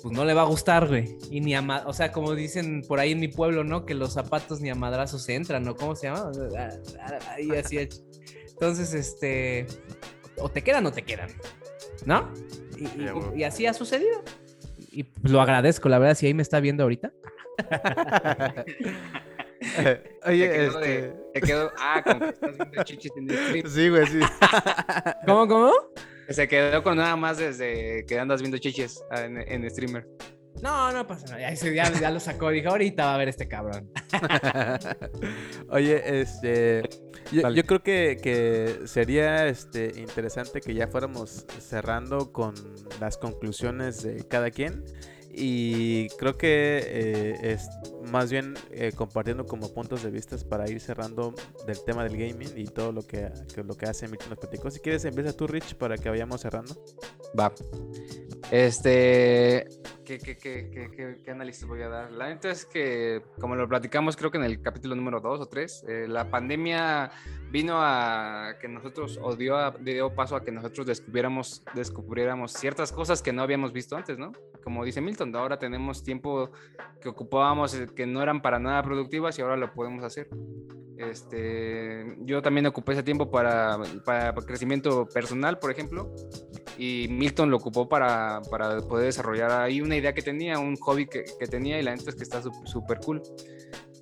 S3: pues no le va a gustar, güey. Y ni a, o sea, como dicen por ahí en mi pueblo, ¿no? Que los zapatos ni a madrazos entran, ¿no? ¿Cómo se llama? Ahí así. Entonces, este, o te quedan o te quedan, ¿no? Y, así ha sucedido. Y lo agradezco, la verdad, si ahí me está viendo ahorita.
S2: Oye, este... te quedó, ah, como que estás viendo chichis en el stream.
S1: Sí, güey, sí.
S3: ¿Cómo, cómo?
S2: Se quedó con nada más desde que andas viendo chiches en, en streamer.
S3: No, no pasa nada. Ya, ya, lo sacó. Dijo, ahorita va a ver este cabrón.
S1: Oye, este. Yo, yo creo que, que, sería este, interesante que ya fuéramos cerrando con las conclusiones de cada quien. Y creo que eh, es más bien eh, compartiendo como puntos de vista para ir cerrando del tema del gaming y todo lo que, lo que hace Milton nos Si quieres, empieza tú, Rich, para que vayamos cerrando.
S2: Va. Este. ¿Qué, qué, qué, qué, análisis voy a dar? La neta es que, como lo platicamos, creo que en el capítulo número 2 o 3, eh, la pandemia vino a que nosotros, o dio, dio paso a que nosotros descubriéramos, descubriéramos ciertas cosas que no habíamos visto antes, ¿no? Como dice Milton, ahora tenemos tiempo que ocupábamos eh, que no eran para nada productivas y ahora lo podemos hacer. Este, yo también ocupé ese tiempo para, para crecimiento personal, por ejemplo, y Milton lo ocupó para, para, poder desarrollar ahí una idea que tenía, un hobby que, que tenía y la neta es que está súper cool.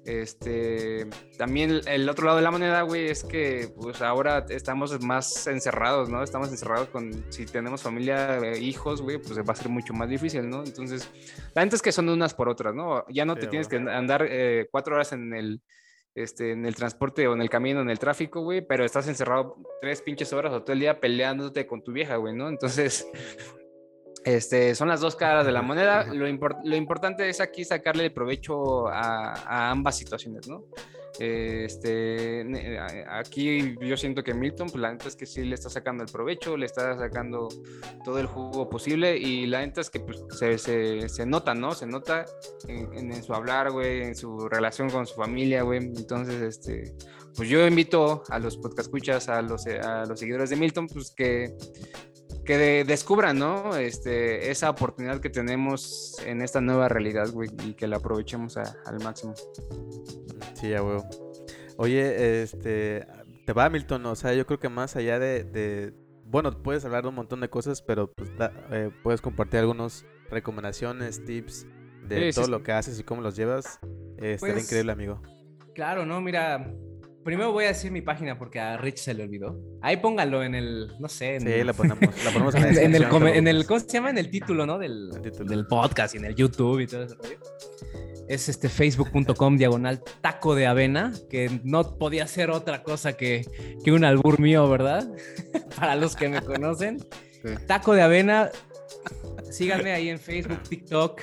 S2: Este, también el otro lado de la moneda, güey, es que pues ahora estamos más encerrados, ¿no? Estamos encerrados con, si tenemos familia, eh, hijos, güey, pues va a ser mucho más difícil, ¿no? Entonces, la neta es que son unas por otras, ¿no? Ya no te tienes que andar eh, cuatro horas en el, este, en el transporte o en el camino, en el tráfico, güey, pero estás encerrado tres pinches horas o todo el día peleándote con tu vieja, güey, ¿no? Entonces, este, son las dos caras de la moneda. Lo, lo importante es aquí sacarle el provecho a, ambas situaciones, ¿no? Este, aquí yo siento que Milton, pues la neta es que sí le está sacando el provecho, le está sacando todo el jugo posible y la neta es que pues, se, se, se, nota, ¿no? Se nota en, en, su hablar, güey, en su relación con su familia, güey. Entonces, este, pues yo invito a los podcast escuchas, a los, a los seguidores de Milton, pues que que descubran, ¿no? Este, esa oportunidad que tenemos en esta nueva realidad, güey, y que la aprovechemos al máximo.
S1: Sí, ya, güey. Oye, este, te va, Milton, o sea, yo creo que más allá de, bueno, puedes hablar de un montón de cosas, pero pues, eh, puedes compartir algunas recomendaciones, tips de todo lo que haces y cómo los llevas. Eh, estaría pues increíble, amigo.
S3: Claro, no, mira, Primero voy a decir mi página porque a Rich se le olvidó. Ahí póngalo en el, no sé. En
S1: sí, la ponemos, la ponemos
S3: en, el, en, el, ¿cómo se llama? En el título, ¿no? Del, del podcast y en el YouTube y todo eso. Es este facebook.com diagonal taco de avena, que no podía ser otra cosa que, que un albur mío, ¿verdad? Para los que me conocen. Taco de avena. Síganme ahí en Facebook, TikTok.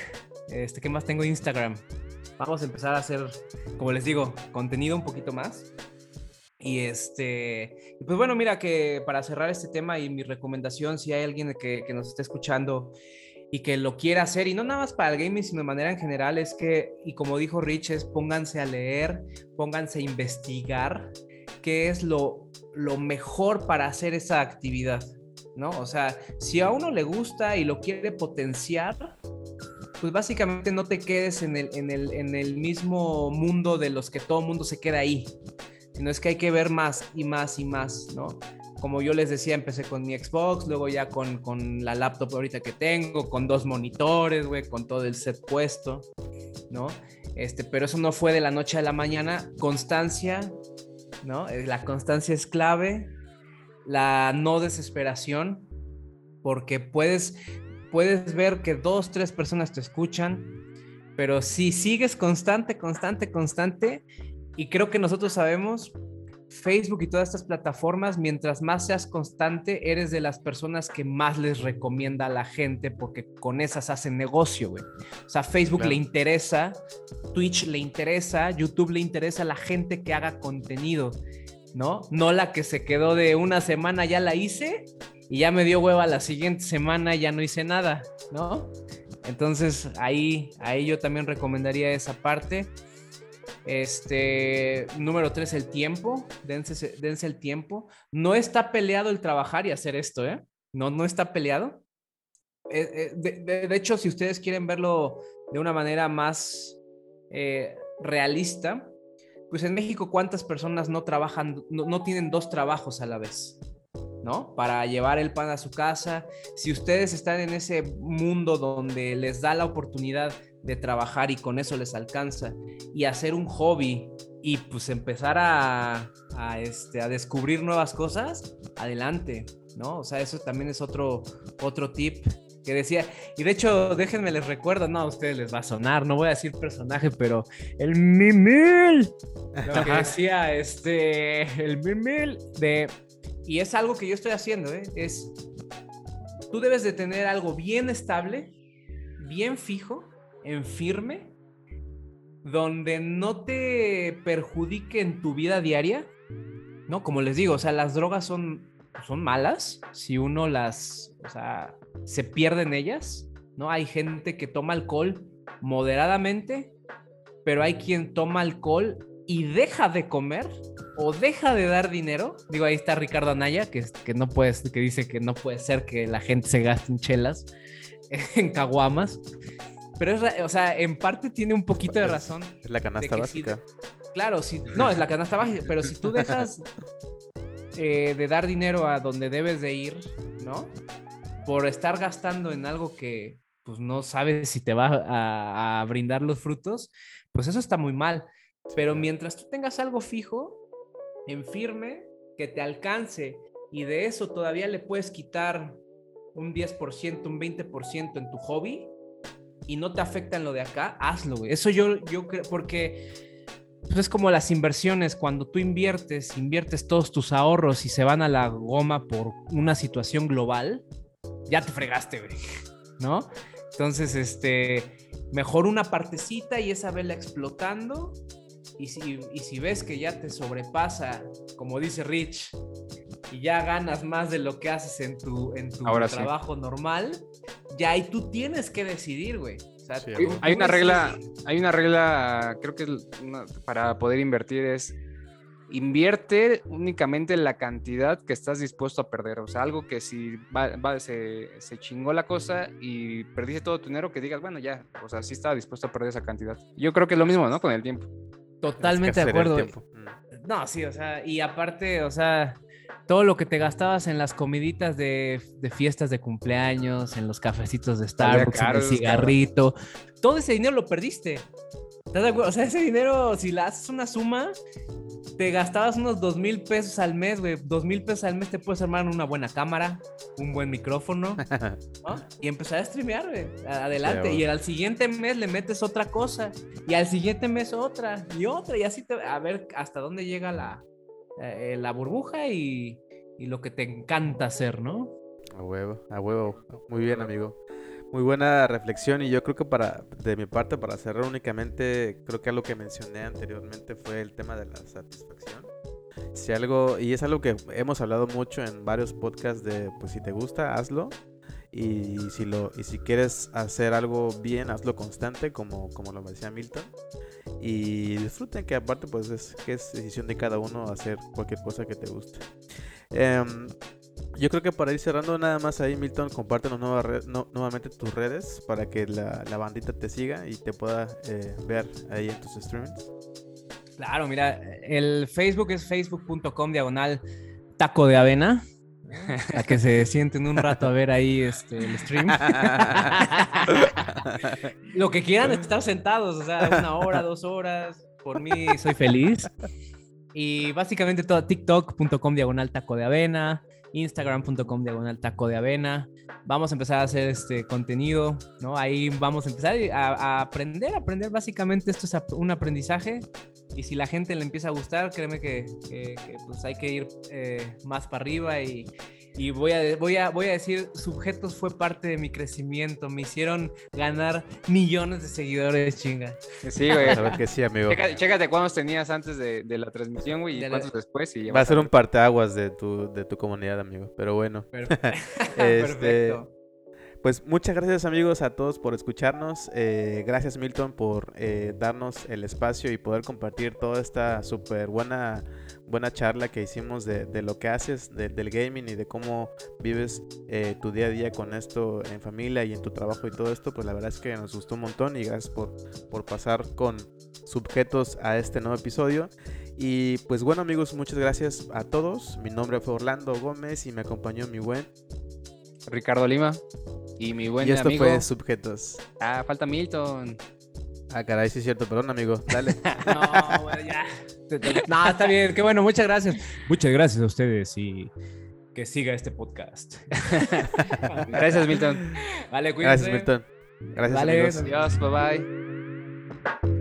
S3: Este, ¿qué más tengo? Instagram. Vamos a empezar a hacer, como les digo, contenido un poquito más. Y este, pues bueno, mira que para cerrar este tema y mi recomendación, si hay alguien que, que nos esté escuchando y que lo quiera hacer, y no nada más para el gaming, sino de manera en general, es que, y como dijo Rich, es pónganse a leer, pónganse a investigar qué es lo, lo mejor para hacer esa actividad, ¿no? O sea, si a uno le gusta y lo quiere potenciar, pues básicamente no te quedes en el, en el, en el mismo mundo de los que todo mundo se queda ahí, sino es que hay que ver más y más y más, ¿no? como yo les decía, empecé con mi Xbox, luego ya con, con la laptop ahorita que tengo, con dos monitores, güey, con todo el set puesto, ¿no? Este, pero eso no fue de la noche a la mañana. Constancia, ¿no? Eh, la constancia es clave, la no desesperación, porque puedes, puedes ver que dos, tres personas te escuchan, pero si sigues constante, constante, constante, y creo que nosotros sabemos, Facebook y todas estas plataformas, mientras más seas constante, eres de las personas que más les recomienda a la gente porque con esas hacen negocio, güey. O sea, Facebook le interesa, Twitch le interesa, YouTube le interesa a la gente que haga contenido, ¿no? No la que se quedó de una semana, ya la hice y ya me dio hueva la siguiente semana, ya no hice nada, ¿no? Entonces ahí, ahí yo también recomendaría esa parte. Este, número tres, el tiempo. Dense, dense, el tiempo. No está peleado el trabajar y hacer esto, ¿eh? No, no está peleado. Eh, eh, de, hecho, si ustedes quieren verlo de una manera más eh, realista, pues en México, ¿cuántas personas no trabajan, no tienen dos trabajos a la vez? ¿no? Para llevar el pan a su casa. Si ustedes están en ese mundo donde les da la oportunidad de trabajar y con eso les alcanza y hacer un hobby y pues empezar a, este, a descubrir nuevas cosas, adelante, ¿no? O sea, eso también es otro, otro tip que decía, y de hecho, déjenme les recuerdo, no, a ustedes les va a sonar, no voy a decir personaje, pero el Mimil, lo que decía, este, el Mimil de y es algo que yo estoy haciendo, ¿eh? es, tú debes de tener algo bien estable, bien fijo, en firme, donde no te perjudique en tu vida diaria, ¿no? Como les digo, o sea, las drogas son, son malas si uno las, o sea, se pierde en ellas, ¿no? Hay gente que toma alcohol moderadamente, pero hay quien toma alcohol y deja de comer o deja de dar dinero. Digo, ahí está Ricardo Anaya, que, que no puedes, que dice que no puede ser que la gente se gaste en chelas, en caguamas. Pero es, o sea, en parte tiene un poquito de razón.
S1: Es la canasta básica.
S3: claro, si, no, es la canasta básica, pero si tú dejas eh, de dar dinero a donde debes de ir, ¿no? Por estar gastando en algo que pues no sabes si te va a, a brindar los frutos, pues eso está muy mal. Pero mientras tú tengas algo fijo, en firme, que te alcance y de eso todavía le puedes quitar un 10%, un 20% en tu hobby y no te afecta en lo de acá, hazlo, güey. Eso yo, yo creo, porque pues, es como las inversiones, cuando tú inviertes, inviertes todos tus ahorros y se van a la goma por una situación global, ya te fregaste, güey, ¿no? Entonces, este, mejor una partecita y esa vela explotando y si, y si ves que ya te sobrepasa, como dice Rich, y ya ganas más de lo que haces en tu, en tu trabajo normal, ya ahí tú tienes que decidir, güey.
S2: hay una regla, hay una regla, creo que para poder invertir es invierte únicamente la cantidad que estás dispuesto a perder. O sea, algo que si va, se, se, chingó la cosa y perdiste todo tu dinero, que digas, bueno, ya, o sea, sí estaba dispuesto a perder esa cantidad. Yo creo que es lo mismo, ¿no? Con el tiempo.
S3: Totalmente de acuerdo. No, sí, o sea, y aparte, o sea, todo lo que te gastabas en las comiditas de, fiestas de cumpleaños, en los cafecitos de Starbucks, en el cigarrito, todo ese dinero lo perdiste. O sea, ese dinero, si le haces una suma, te gastabas unos dos mil pesos al mes, güey. Dos mil pesos al mes te puedes armar una buena cámara, un buen micrófono, Y empezar a streamear, güey. Adelante. y al siguiente mes le metes otra cosa. Y al siguiente mes otra. Y otra. Y así te. A ver hasta dónde llega la, eh, la burbuja y, lo que te encanta hacer, ¿no?
S1: A huevo, a huevo. Muy bien, amigo. Muy buena reflexión y yo creo que para de mi parte para cerrar únicamente creo que algo que mencioné anteriormente fue el tema de la satisfacción. Si algo y es algo que hemos hablado mucho en varios podcasts de pues si te gusta hazlo y si lo y si quieres hacer algo bien hazlo constante como como lo decía Milton y disfruten que aparte pues es que es decisión de cada uno hacer cualquier cosa que te guste. Em, yo creo que para ir cerrando nada más ahí, Milton, compártenos nuevamente tus redes para que la, bandita te siga y te pueda eh, ver ahí en tus streams.
S3: Claro, mira, el Facebook es facebook.com diagonal taco de avena. A que se sienten un rato a ver ahí este, el stream. Lo que quieran estar sentados, o sea, una hora, dos horas. Por mí soy feliz. Y básicamente todo tiktok.com diagonal taco de avena, instagram.com diagonal taco de avena. Vamos a empezar a hacer este contenido, ¿no? Ahí vamos a empezar a, aprender, aprender básicamente esto es un aprendizaje y si la gente le empieza a gustar, créeme que, pues hay que ir eh, más para arriba y, y voy a, voy, a, voy a decir, Subjetos fue parte de mi crecimiento. Me hicieron ganar millones de seguidores, chinga.
S2: Sí, güey.
S1: A ver que sí, amigo.
S2: Chécate, cuántos tenías antes de, de la transmisión, güey, y cuántos después. Y
S1: Va a ser un parteaguas de tu, de tu comunidad, amigo. Pero bueno.
S3: Este, Perfecto.
S1: Pues muchas gracias amigos a todos por escucharnos. Eh, gracias Milton por eh, darnos el espacio y poder compartir toda esta súper buena, buena charla que hicimos de, lo que haces del gaming y de cómo vives eh, tu día a día con esto en familia y en tu trabajo y todo esto. Pues la verdad es que nos gustó un montón y gracias por, por pasar con subjetos a este nuevo episodio. Y pues bueno amigos, muchas gracias a todos. Mi nombre fue Orlando Gómez y me acompañó mi buen
S2: Ricardo Lima. Y mi buen y
S1: esto
S2: amigo.
S1: fue Subjetos.
S2: Ah, falta Milton.
S1: Ah, caray, sí es cierto, perdón, amigo. Dale.
S3: no, bueno, ya. No, está bien, qué bueno, muchas gracias. Muchas gracias a ustedes y que siga este podcast.
S2: gracias, Milton.
S3: Vale, cuídense.
S1: Gracias, Milton. Gracias, vale, amigos.
S2: Adiós, bye bye.